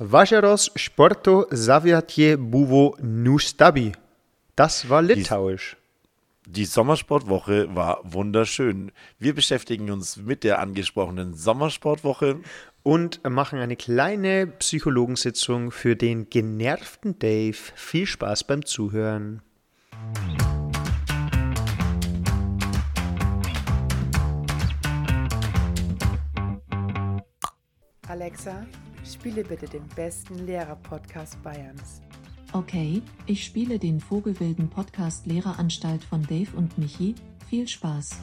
Vajaros Sporto Saviatie Buvo Nustabi. Das war litauisch. Die Sommersportwoche war wunderschön. Wir beschäftigen uns mit der angesprochenen Sommersportwoche und machen eine kleine Psychologensitzung für den genervten Dave. Viel Spaß beim Zuhören. Alexa, spiele bitte den besten Lehrer-Podcast Bayerns. Okay, ich spiele den Vogelwilden Podcast Lehreranstalt von Dave und Michi. Viel Spaß.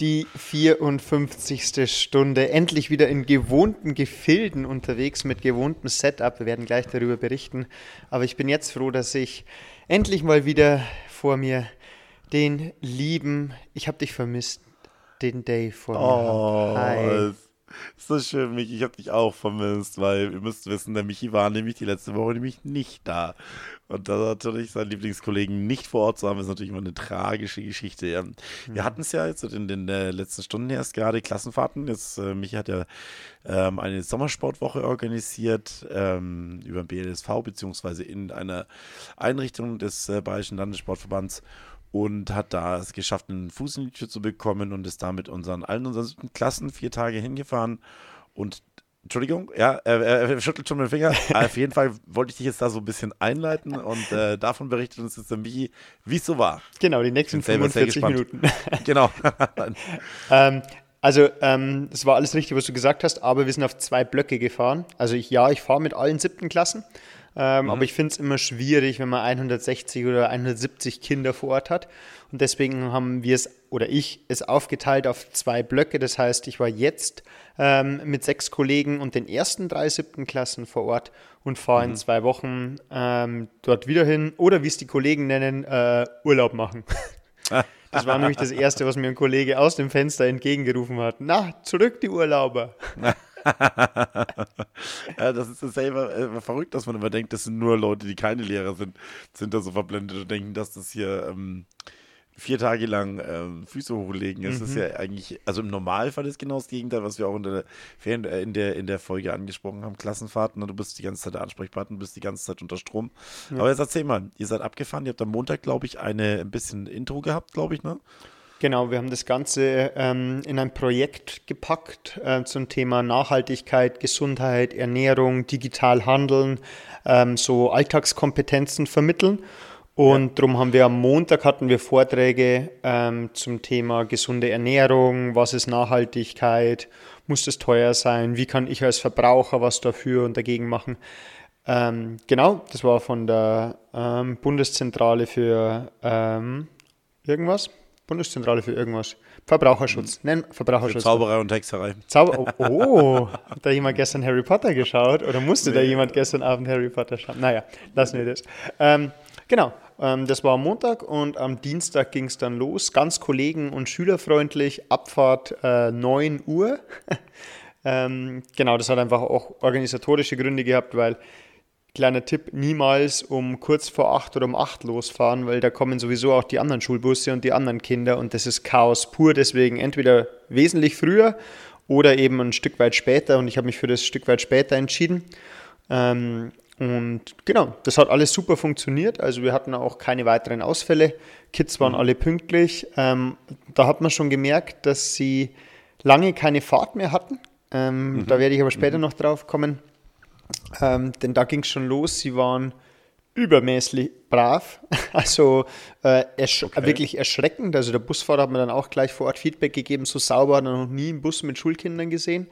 Die 54. Stunde. Endlich wieder in gewohnten Gefilden unterwegs mit gewohntem Setup. Wir werden gleich darüber berichten. Aber ich bin jetzt froh, dass ich endlich mal wieder vor mir den lieben, ich habe dich vermisst, den Dave vor mir oh, Hi. So schön, Michi, ich habe dich auch vermisst, weil ihr müsst wissen, der Michi war nämlich die letzte Woche nämlich nicht da. Und da natürlich seinen Lieblingskollegen nicht vor Ort zu haben, ist natürlich immer eine tragische Geschichte. Ja. Wir mhm. hatten es ja jetzt in den äh, letzten Stunden erst gerade Klassenfahrten. Jetzt, äh, Michi hat ja ähm, eine Sommersportwoche organisiert ähm, über den BLSV, beziehungsweise in einer Einrichtung des äh, Bayerischen Landessportverbands und hat da es geschafft, einen Fuß in die Tür zu bekommen und ist da mit unseren, allen unseren siebten Klassen vier Tage hingefahren und Entschuldigung, ja, er, er schüttelt schon den Finger. Auf jeden Fall wollte ich dich jetzt da so ein bisschen einleiten und äh, davon berichtet uns jetzt der Michi, wie es so war. Genau, die nächsten 45 Minuten. genau. ähm, also, ähm, es war alles richtig, was du gesagt hast, aber wir sind auf zwei Blöcke gefahren. Also, ich, ja, ich fahre mit allen siebten Klassen. Ähm, mhm. Aber ich finde es immer schwierig, wenn man 160 oder 170 Kinder vor Ort hat. Und deswegen haben wir es oder ich es aufgeteilt auf zwei Blöcke. Das heißt, ich war jetzt ähm, mit sechs Kollegen und den ersten drei siebten Klassen vor Ort und fahre mhm. in zwei Wochen ähm, dort wieder hin. Oder wie es die Kollegen nennen, äh, Urlaub machen. Das war nämlich das Erste, was mir ein Kollege aus dem Fenster entgegengerufen hat. Na, zurück die Urlauber. ja, das ist selber äh, verrückt, dass man immer denkt, das sind nur Leute, die keine Lehrer sind, sind da so verblendet und denken, dass das hier ähm, vier Tage lang ähm, Füße hochlegen ist. Mhm. Das ist ja eigentlich, also im Normalfall ist genau das Gegenteil, was wir auch in der, äh, in der, in der Folge angesprochen haben, Klassenfahrten. Du bist die ganze Zeit der Ansprechpartner, du bist die ganze Zeit unter Strom. Ja. Aber jetzt erzähl mal, ihr seid abgefahren, ihr habt am Montag, glaube ich, eine, ein bisschen Intro gehabt, glaube ich, ne? Genau, wir haben das Ganze ähm, in ein Projekt gepackt äh, zum Thema Nachhaltigkeit, Gesundheit, Ernährung, digital handeln, ähm, so Alltagskompetenzen vermitteln. Und ja. darum haben wir am Montag hatten wir Vorträge ähm, zum Thema gesunde Ernährung, was ist Nachhaltigkeit, muss das teuer sein, wie kann ich als Verbraucher was dafür und dagegen machen. Ähm, genau, das war von der ähm, Bundeszentrale für ähm, irgendwas. Bundeszentrale für irgendwas. Verbraucherschutz. Nenn Verbraucherschutz. Für Zauberei und Hexerei. Zauber oh, oh, hat da jemand gestern Harry Potter geschaut? Oder musste nee. da jemand gestern Abend Harry Potter schauen? Naja, lassen wir das. Ähm, genau, ähm, das war am Montag und am Dienstag ging es dann los. Ganz kollegen- und schülerfreundlich. Abfahrt äh, 9 Uhr. ähm, genau, das hat einfach auch organisatorische Gründe gehabt, weil Kleiner Tipp, niemals um kurz vor acht oder um acht losfahren, weil da kommen sowieso auch die anderen Schulbusse und die anderen Kinder und das ist Chaos pur. Deswegen entweder wesentlich früher oder eben ein Stück weit später und ich habe mich für das Stück weit später entschieden. Ähm, und genau, das hat alles super funktioniert. Also wir hatten auch keine weiteren Ausfälle. Kids waren mhm. alle pünktlich. Ähm, da hat man schon gemerkt, dass sie lange keine Fahrt mehr hatten. Ähm, mhm. Da werde ich aber später mhm. noch drauf kommen. Ähm, denn da ging es schon los. Sie waren übermäßig brav, also äh, ersch okay. wirklich erschreckend. Also der Busfahrer hat mir dann auch gleich vor Ort Feedback gegeben, so sauber hat er noch nie einen Bus mit Schulkindern gesehen.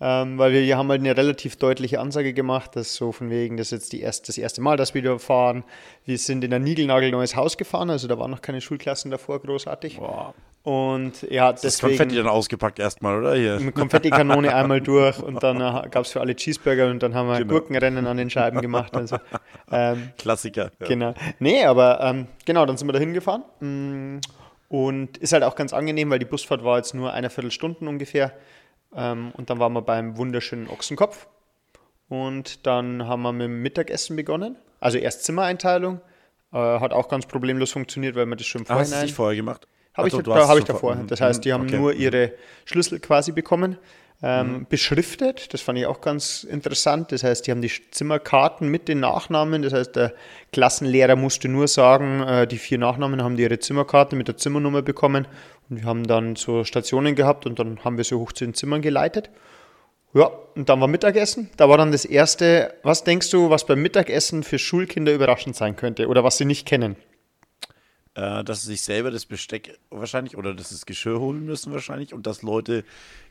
Ähm, weil wir hier haben halt eine relativ deutliche Ansage gemacht, dass so von wegen, das ist jetzt die erst, das erste Mal, dass wir da fahren. Wir sind in ein niegelnagelneues Haus gefahren, also da waren noch keine Schulklassen davor großartig. Boah. Und ja, deswegen. Das Konfetti dann ausgepackt erstmal, oder? Hier. Mit Konfettikanone einmal durch und dann äh, gab es für alle Cheeseburger und dann haben wir genau. Gurkenrennen an den Scheiben gemacht. Also, ähm, Klassiker. Ja. Genau. Nee, aber ähm, genau, dann sind wir da hingefahren. Mm, und ist halt auch ganz angenehm, weil die Busfahrt war jetzt nur eine Viertelstunde ungefähr. Ähm, und dann waren wir beim wunderschönen Ochsenkopf. Und dann haben wir mit dem Mittagessen begonnen. Also erst Zimmereinteilung. Äh, hat auch ganz problemlos funktioniert, weil wir das schon vorhin. Hast du es vorher gemacht? Habe ich, da, habe ich davor. vor- Das heißt, die haben okay. nur ihre Schlüssel quasi bekommen. Ähm, Mhm. Beschriftet, das fand ich auch ganz interessant. Das heißt, die haben die Zimmerkarten mit den Nachnamen. Das heißt, der Klassenlehrer musste nur sagen, äh, die vier Nachnamen haben die ihre Zimmerkarte mit der Zimmernummer bekommen. Und wir haben dann so Stationen gehabt und dann haben wir sie hoch zu den Zimmern geleitet. Ja, und dann war Mittagessen. Da war dann das erste, was denkst du, was beim Mittagessen für Schulkinder überraschend sein könnte oder was sie nicht kennen? Äh, dass sie sich selber das Besteck wahrscheinlich oder dass sie das Geschirr holen müssen wahrscheinlich und dass Leute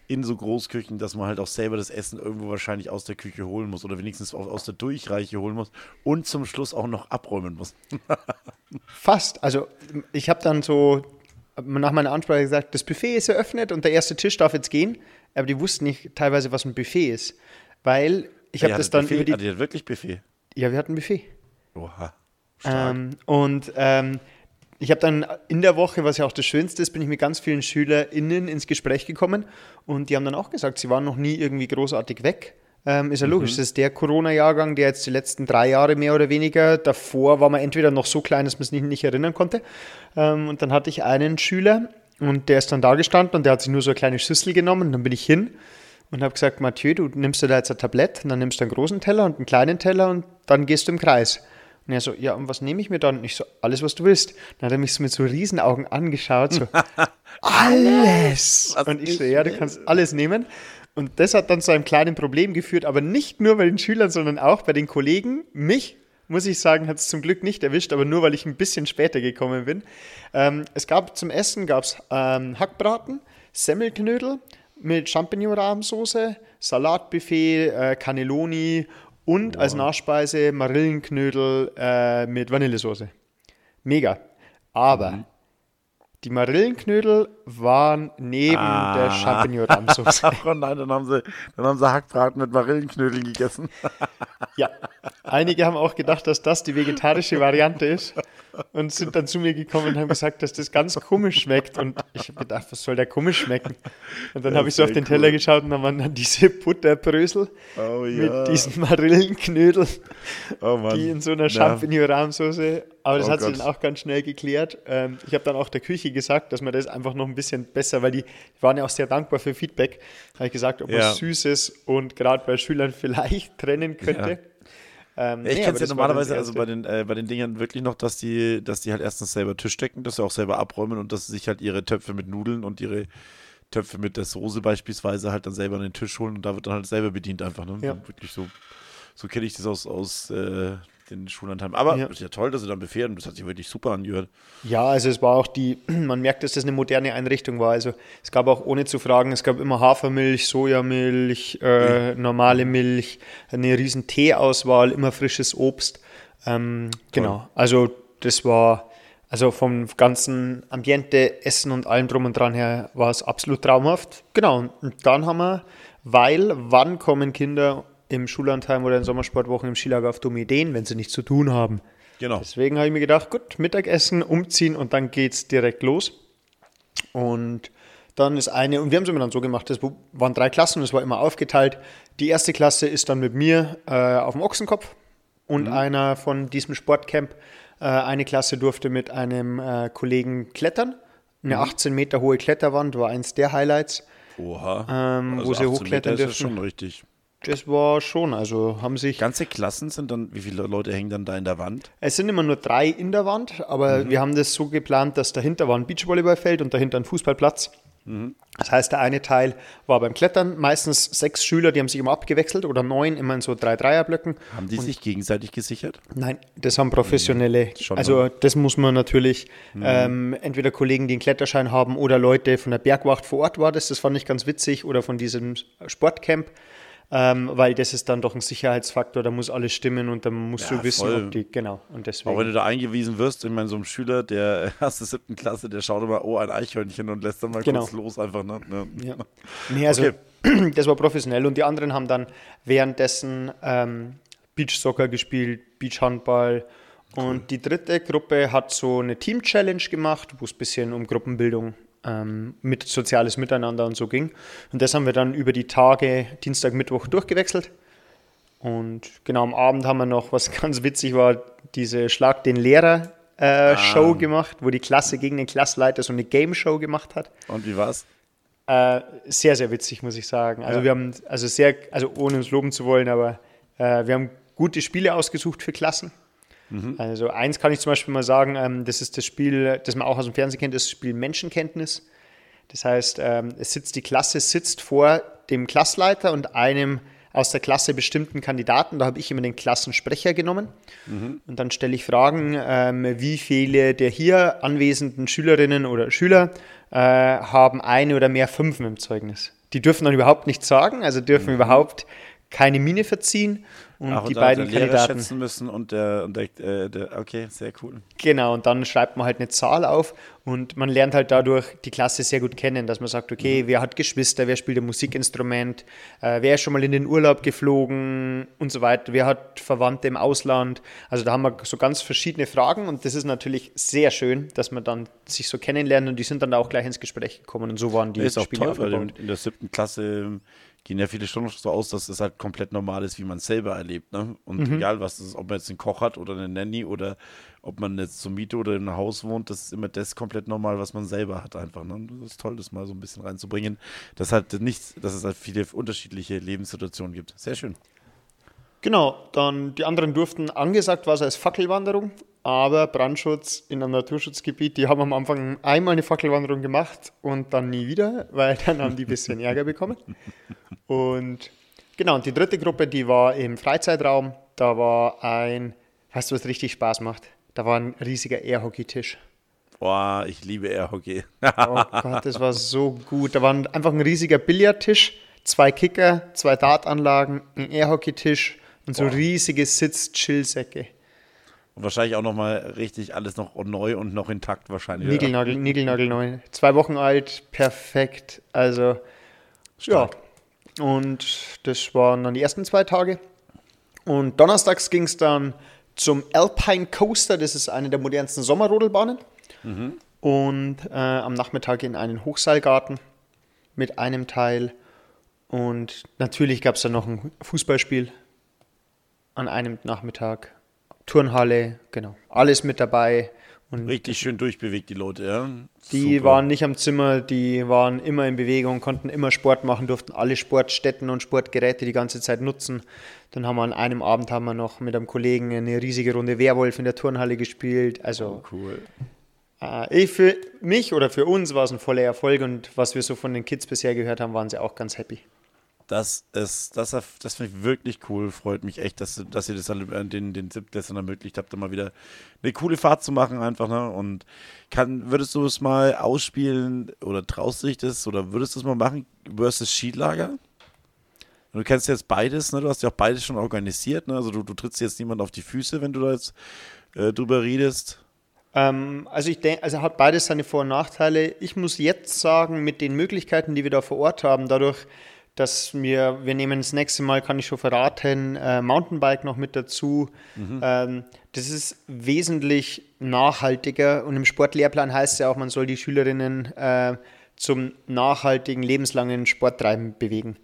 in so Großküchen, dass man halt auch selber das Essen irgendwo wahrscheinlich aus der Küche holen muss oder wenigstens aus der Durchreiche holen muss und zum Schluss auch noch abräumen muss. Fast. Also ich habe dann so nach meiner Ansprache gesagt, das Buffet ist eröffnet und der erste Tisch darf jetzt gehen. Aber die wussten nicht teilweise, was ein Buffet ist. Weil ich habe das hattet dann Buffet? über die... Ah, die hat wirklich Buffet. Ja, wir hatten ein Buffet. Oha. Ähm, und ähm, ich habe dann in der Woche, was ja auch das Schönste ist, bin ich mit ganz vielen SchülerInnen ins Gespräch gekommen und die haben dann auch gesagt, sie waren noch nie irgendwie großartig weg. Ähm, ist ja logisch, das ist der Corona-Jahrgang, der jetzt die letzten drei Jahre mehr oder weniger, davor war man entweder noch so klein, dass man es nicht, nicht erinnern konnte. Ähm, und dann hatte ich einen Schüler und der ist dann da gestanden und der hat sich nur so eine kleine Schüssel genommen und dann bin ich hin und habe gesagt, Mathieu, du nimmst dir da jetzt ein Tablett und dann nimmst du einen großen Teller und einen kleinen Teller und dann gehst du im Kreis. Und er so, ja, und was nehme ich mir dann? Und ich so, alles, was du willst. Dann hat er mich so mit so Riesenaugen angeschaut, so, alles! Was Und ich so, ja, du kannst alles nehmen. Und das hat dann zu einem kleinen Problem geführt, aber nicht nur bei den Schülern, sondern auch bei den Kollegen. Mich, muss ich sagen, hat es zum Glück nicht erwischt, aber nur, weil ich ein bisschen später gekommen bin. Ähm, es gab zum Essen gab's, ähm, Hackbraten, Semmelknödel mit Champignon-Rahmsoße, Salatbuffet, äh, Cannelloni und als Nachspeise Marillenknödel äh, mit Vanillesoße. Mega. Aber Mhm. Die Marillenknödel waren neben der Ah. Champignon-Rahmsoße. Oh nein, dann haben sie, dann haben sie Hackbraten mit Marillenknödeln gegessen. Ja, einige haben auch gedacht, dass das die vegetarische Variante ist und sind dann zu mir gekommen und haben gesagt, dass das ganz komisch schmeckt. Und ich habe gedacht, was soll der komisch schmecken? Und dann Ja, habe ich so auf den Teller cool. geschaut und dann waren dann diese Butterbrösel Oh ja. mit diesen Marillenknödeln, oh die in so einer Ja. Champignon-Rahmsoße. Aber das Oh hat sich dann auch ganz schnell geklärt. Ähm, ich habe dann auch der Küche gesagt, dass man das einfach noch ein bisschen besser, weil die waren ja auch sehr dankbar für Feedback. Habe ich gesagt, ob man Ja. Süßes und gerade bei Schülern vielleicht trennen könnte. Ähm, ich nee, kenne es ja normalerweise also bei den, äh, bei den Dingern wirklich noch, dass die, dass die halt erstens selber Tisch decken, dass sie auch selber abräumen und dass sie sich halt ihre Töpfe mit Nudeln und ihre Töpfe mit der Soße beispielsweise halt dann selber an den Tisch holen und da wird dann halt selber bedient einfach. Ne? Ja. Wirklich so, so kenne ich das aus, aus äh, den Schullandheimen. Aber Ja. ist ja toll, dass sie dann befehlen. Das hat sich wirklich super angehört. Ja, also es war auch die, man merkt, dass das eine moderne Einrichtung war. Also es gab auch ohne zu fragen, es gab immer Hafermilch, Sojamilch, äh, normale Milch, eine riesen Teeauswahl, immer frisches Obst. Ähm, genau, also das war, also vom ganzen Ambiente, Essen und allem drum und dran her war es absolut traumhaft. Genau, und dann haben wir, weil wann kommen Kinder im Schullandheim oder in Sommersportwochen im Skilager auf dumme Ideen, wenn sie nichts zu tun haben? Genau. Deswegen habe ich mir gedacht, gut, Mittagessen, umziehen und dann geht's direkt los. Und dann ist eine, und wir haben es immer dann so gemacht, das waren drei Klassen und es war immer aufgeteilt. Die erste Klasse ist dann mit mir äh, auf dem Ochsenkopf und einer von diesem Sportcamp. Äh, eine Klasse durfte mit einem äh, Kollegen klettern. Eine 18 Meter hohe Kletterwand war eins der Highlights. Oha. Ähm, wo sie 18 hochklettern Meter ist das dürfen. schon richtig. Das war schon, also haben sich. Ganze Klassen sind dann, wie viele Leute hängen dann da in der Wand? Es sind immer nur drei in der Wand, aber wir haben das so geplant, dass dahinter war ein Beachvolleyballfeld und dahinter ein Fußballplatz. Das heißt, der eine Teil war beim Klettern, meistens sechs Schüler, die haben sich immer abgewechselt oder neun, immer in so drei Dreierblöcken. Haben die sich gegenseitig gesichert? Nein, das haben professionelle. Schon, also das muss man natürlich ähm, entweder Kollegen, die einen Kletterschein haben oder Leute von der Bergwacht vor Ort war das. Das fand ich ganz witzig oder von diesem Sportcamp. Ähm, weil das ist dann doch ein Sicherheitsfaktor, da muss alles stimmen und dann musst Ja, du wissen, voll. ob die, genau, und deswegen. Auch wenn du da eingewiesen wirst, ich meine, so ein Schüler der erste, siebten Klasse, der schaut immer, oh, ein Eichhörnchen und lässt dann mal Genau. kurz los einfach. Ne? Ja. Nee, also das war professionell und die anderen haben dann währenddessen ähm, Beachsoccer gespielt, Beachhandball und die dritte Gruppe hat so eine Team-Challenge gemacht, wo es ein bisschen um Gruppenbildung ähm, mit soziales Miteinander und so ging. Und das haben wir dann über die Tage Dienstag, Mittwoch durchgewechselt. Und genau am Abend haben wir noch, was ganz witzig war, diese Schlag den Lehrer Game-Show gemacht, wo die Klasse gegen den Klassleiter so eine Game-Show gemacht hat. Und wie war's? Äh, sehr, sehr witzig, muss ich sagen. Also Ja. wir haben, also sehr, also ohne uns loben zu wollen, aber äh, wir haben gute Spiele ausgesucht für Klassen. Also eins kann ich zum Beispiel mal sagen, ähm, das ist das Spiel, das man auch aus dem Fernsehen kennt, das Spiel Menschenkenntnis. Das heißt, ähm, es sitzt, die Klasse sitzt vor dem Klassleiter und einem aus der Klasse bestimmten Kandidaten. Da habe ich immer den Klassensprecher genommen. Und dann stelle ich Fragen, ähm, wie viele der hier anwesenden Schülerinnen oder Schüler äh, haben eine oder mehr Fünfen im Zeugnis. Die dürfen dann überhaupt nichts sagen, also dürfen überhaupt keine Miene verziehen. Und Ach, die da beiden Lehrer Kandidaten. schätzen müssen und der, und der, äh, der, okay, sehr cool. Genau, und dann schreibt man halt eine Zahl auf und man lernt halt dadurch die Klasse sehr gut kennen, dass man sagt, okay, wer hat Geschwister, wer spielt ein Musikinstrument, äh, wer ist schon mal in den Urlaub geflogen und so weiter, wer hat Verwandte im Ausland. Also da haben wir so ganz verschiedene Fragen und das ist natürlich sehr schön, dass man dann sich so kennenlernt und die sind dann auch gleich ins Gespräch gekommen und so waren die ist auch toll, weil in, in der siebten Klasse gehen ja viele schon so aus, dass es halt komplett normal ist, wie man es selber erlebt. Ne? Und Mhm. egal was es ist, ob man jetzt einen Koch hat oder eine Nanny oder ob man jetzt zur Miete oder in einem Haus wohnt, das ist immer das komplett normal, was man selber hat einfach. Ne? Das ist toll, das mal so ein bisschen reinzubringen, dass halt nichts, dass es halt viele unterschiedliche Lebenssituationen gibt. Sehr schön. Genau, dann die anderen durften angesagt war es als Fackelwanderung, aber Brandschutz in einem Naturschutzgebiet, die haben am Anfang einmal eine Fackelwanderung gemacht und dann nie wieder, weil dann haben die ein bisschen Ärger bekommen. Und genau, und die dritte Gruppe, die war im Freizeitraum, da war ein, weißt du, was richtig Spaß macht? Da war ein riesiger Airhockey-Tisch. Boah, ich liebe Airhockey. Oh Gott, das war so gut. Da war ein- einfach ein riesiger Billardtisch, zwei Kicker, zwei Dartanlagen, ein Airhockey-Tisch und so riesige Sitz-Chill-Säcke. Und wahrscheinlich auch nochmal richtig alles noch neu und noch intakt wahrscheinlich. Nigelnagel, Nigelnagel neu. Zwei Wochen alt, perfekt. Also, Stark. ja. Und das waren dann die ersten zwei Tage. Und donnerstags ging es dann zum Alpine Coaster. Das ist eine der modernsten Sommerrodelbahnen. Und äh, am Nachmittag in einen Hochseilgarten mit einem Teil. Und natürlich gab es dann noch ein Fußballspiel an einem Nachmittag. Turnhalle, genau. Alles mit dabei. Und Richtig schön durchbewegt, die Leute, ja. die Super. waren nicht am Zimmer, die waren immer in Bewegung, konnten immer Sport machen, durften alle Sportstätten und Sportgeräte die ganze Zeit nutzen. Dann haben wir an einem Abend haben wir noch mit einem Kollegen eine riesige Runde Werwolf in der Turnhalle gespielt. Also cool. äh, ich für mich oder für uns war es ein voller Erfolg und was wir so von den Kids bisher gehört haben, waren sie auch ganz happy. Das ist, das, das finde ich wirklich cool. Freut mich echt, dass, dass ihr das dann, äh, den, den Siebtklässlern ermöglicht habt, da mal wieder eine coole Fahrt zu machen, einfach, ne? Und kann, würdest du es mal ausspielen oder traust du dich das oder würdest du es mal machen versus Skilager? Du kennst jetzt beides, ne? Du hast ja auch beides schon organisiert, ne? Also du, du trittst jetzt niemand auf die Füße, wenn du da jetzt äh, drüber redest. Ähm, also ich denke, also hat beides seine Vor- und Nachteile. Ich muss jetzt sagen, mit den Möglichkeiten, die wir da vor Ort haben, dadurch, dass wir, wir nehmen das nächste Mal, kann ich schon verraten, äh, Mountainbike noch mit dazu. Ähm, das ist wesentlich nachhaltiger und im Sportlehrplan heißt es ja auch, man soll die Schülerinnen äh, zum nachhaltigen, lebenslangen Sporttreiben bewegen.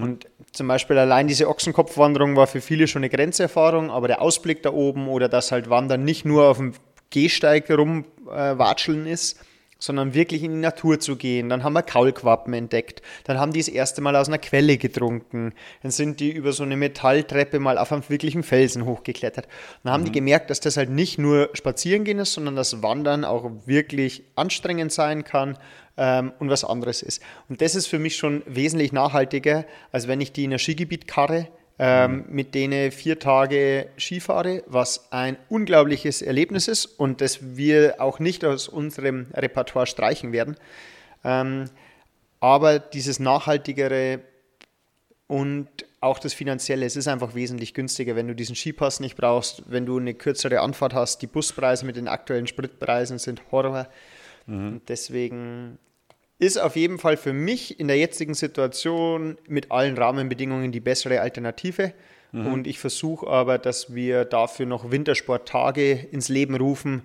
Und zum Beispiel allein diese Ochsenkopfwanderung war für viele schon eine Grenzerfahrung, aber der Ausblick da oben oder dass halt Wandern nicht nur auf dem Gehsteig rumwatscheln ist, sondern wirklich in die Natur zu gehen. Dann haben wir Kaulquappen entdeckt. Dann haben die das erste Mal aus einer Quelle getrunken. Dann sind die über so eine Metalltreppe mal auf einem wirklichen Felsen hochgeklettert. Dann haben die gemerkt, dass das halt nicht nur spazieren gehen ist, sondern dass Wandern auch wirklich anstrengend sein kann ähm, und was anderes ist. Und das ist für mich schon wesentlich nachhaltiger, als wenn ich die in ein Skigebiet karre ähm, mit denen vier Tage Skifahre, was ein unglaubliches Erlebnis ist und das wir auch nicht aus unserem Repertoire streichen werden. Ähm, aber dieses nachhaltigere und auch das Finanzielle, es ist einfach wesentlich günstiger, wenn du diesen Skipass nicht brauchst, wenn du eine kürzere Anfahrt hast. Die Buspreise mit den aktuellen Spritpreisen sind Horror. Und deswegen ist auf jeden Fall für mich in der jetzigen Situation mit allen Rahmenbedingungen die bessere Alternative. Und ich versuche aber, dass wir dafür noch Wintersporttage ins Leben rufen,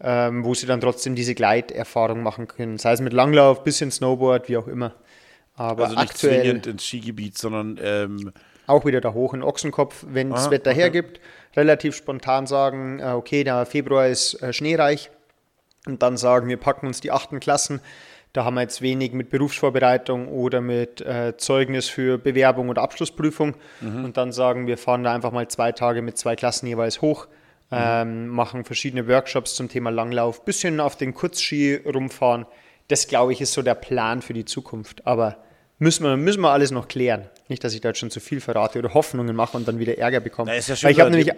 ähm, wo sie dann trotzdem diese Gleiterfahrung machen können. Sei es mit Langlauf, bisschen Snowboard, wie auch immer. Aber Also nicht aktuell zwingend ins Skigebiet, sondern ähm, auch wieder da hoch in Ochsenkopf, wenn das Wetter okay. hergibt, relativ spontan sagen, äh, okay, der Februar ist äh, schneereich und dann sagen, wir packen uns die achten Klassen. Da haben wir jetzt wenig mit Berufsvorbereitung oder mit äh, Zeugnis für Bewerbung oder Abschlussprüfung. Und dann sagen, wir fahren da einfach mal zwei Tage mit zwei Klassen jeweils hoch, ähm, machen verschiedene Workshops zum Thema Langlauf, bisschen auf den Kurzski rumfahren. Das, glaube ich, ist so der Plan für die Zukunft. Aber müssen wir, müssen wir alles noch klären. Nicht, dass ich da jetzt schon zu viel verrate oder Hoffnungen mache und dann wieder Ärger bekomme. Na, ist ja schön, Weil ich habe nämlich,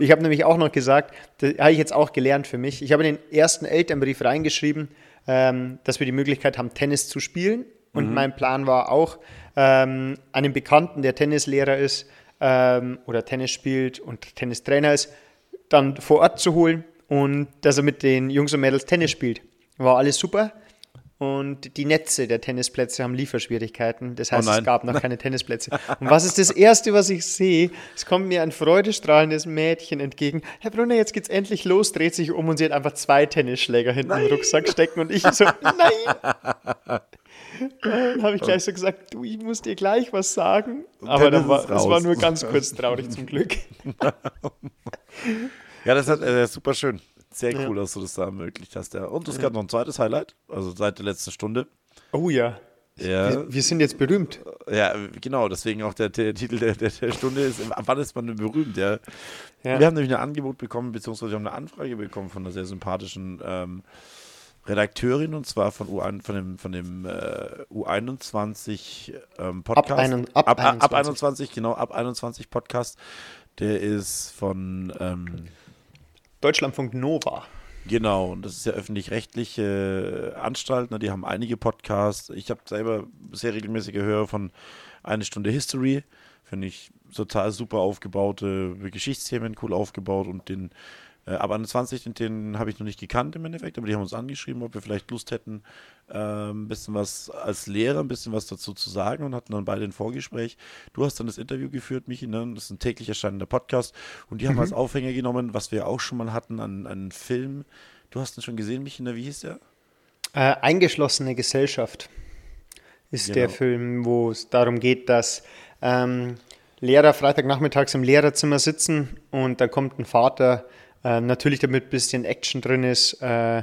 ich habe nämlich auch noch gesagt, das habe ich jetzt auch gelernt für mich. Ich habe in den ersten Elternbrief reingeschrieben, ähm, dass wir die Möglichkeit haben, Tennis zu spielen. Und mein Plan war auch, ähm, einen Bekannten, der Tennislehrer ist ähm, oder Tennis spielt und Tennistrainer ist, dann vor Ort zu holen und dass er mit den Jungs und Mädels Tennis spielt. War alles super. Und die Netze der Tennisplätze haben Lieferschwierigkeiten. Das heißt, Oh nein. es gab noch keine Tennisplätze. Und was ist das Erste, was ich sehe? Es kommt mir ein freudestrahlendes Mädchen entgegen. Herr Brunner, jetzt geht's endlich los, dreht sich um und sie hat einfach zwei Tennisschläger hinten im Rucksack stecken. Und ich so, nein! Dann habe ich gleich so gesagt, du, ich muss dir gleich was sagen. Aber dann war, ist es war nur ganz kurz traurig zum Glück. Ja, das hat äh, super schön. Sehr cool, dass du das da ermöglicht hast. Ja. Und es gab noch ein zweites Highlight, also seit der letzten Stunde. Oh ja. Ja, Wir, wir sind jetzt berühmt. ja genau, deswegen auch der, der Titel der, der, der Stunde ist, ab wann ist man denn berühmt? Ja. Ja. Wir haben nämlich ein Angebot bekommen, beziehungsweise wir haben eine Anfrage bekommen von einer sehr sympathischen ähm, Redakteurin und zwar von, U1, von dem, von dem äh, U21 ähm, Podcast. einen- ab ab, ab 21. 21, genau, ab 21 Podcast. Der ist von ähm, Deutschlandfunk Nova. Genau, und das ist ja öffentlich-rechtliche äh, Anstalt, ne, die haben einige Podcasts. Ich habe selber sehr regelmäßige Hörer von Eine Stunde History, finde ich total super aufgebaute Geschichtsthemen, cool aufgebaut und den äh, ab 21, den, den habe ich noch nicht gekannt im Endeffekt, aber die haben uns angeschrieben, ob wir vielleicht Lust hätten, äh, ein bisschen was als Lehrer, ein bisschen was dazu zu sagen und hatten dann beide ein Vorgespräch. Du hast dann das Interview geführt, Michi, ne? das ist ein täglich erscheinender Podcast und die haben als Aufhänger genommen, was wir auch schon mal hatten, an einen Film. Du hast ihn schon gesehen, Michi, ne? wie hieß der? Äh, Eingeschlossene Gesellschaft ist Genau. der Film, wo es darum geht, dass ähm, Lehrer Freitagnachmittags im Lehrerzimmer sitzen und da kommt ein Vater, äh, natürlich damit ein bisschen Action drin ist, äh,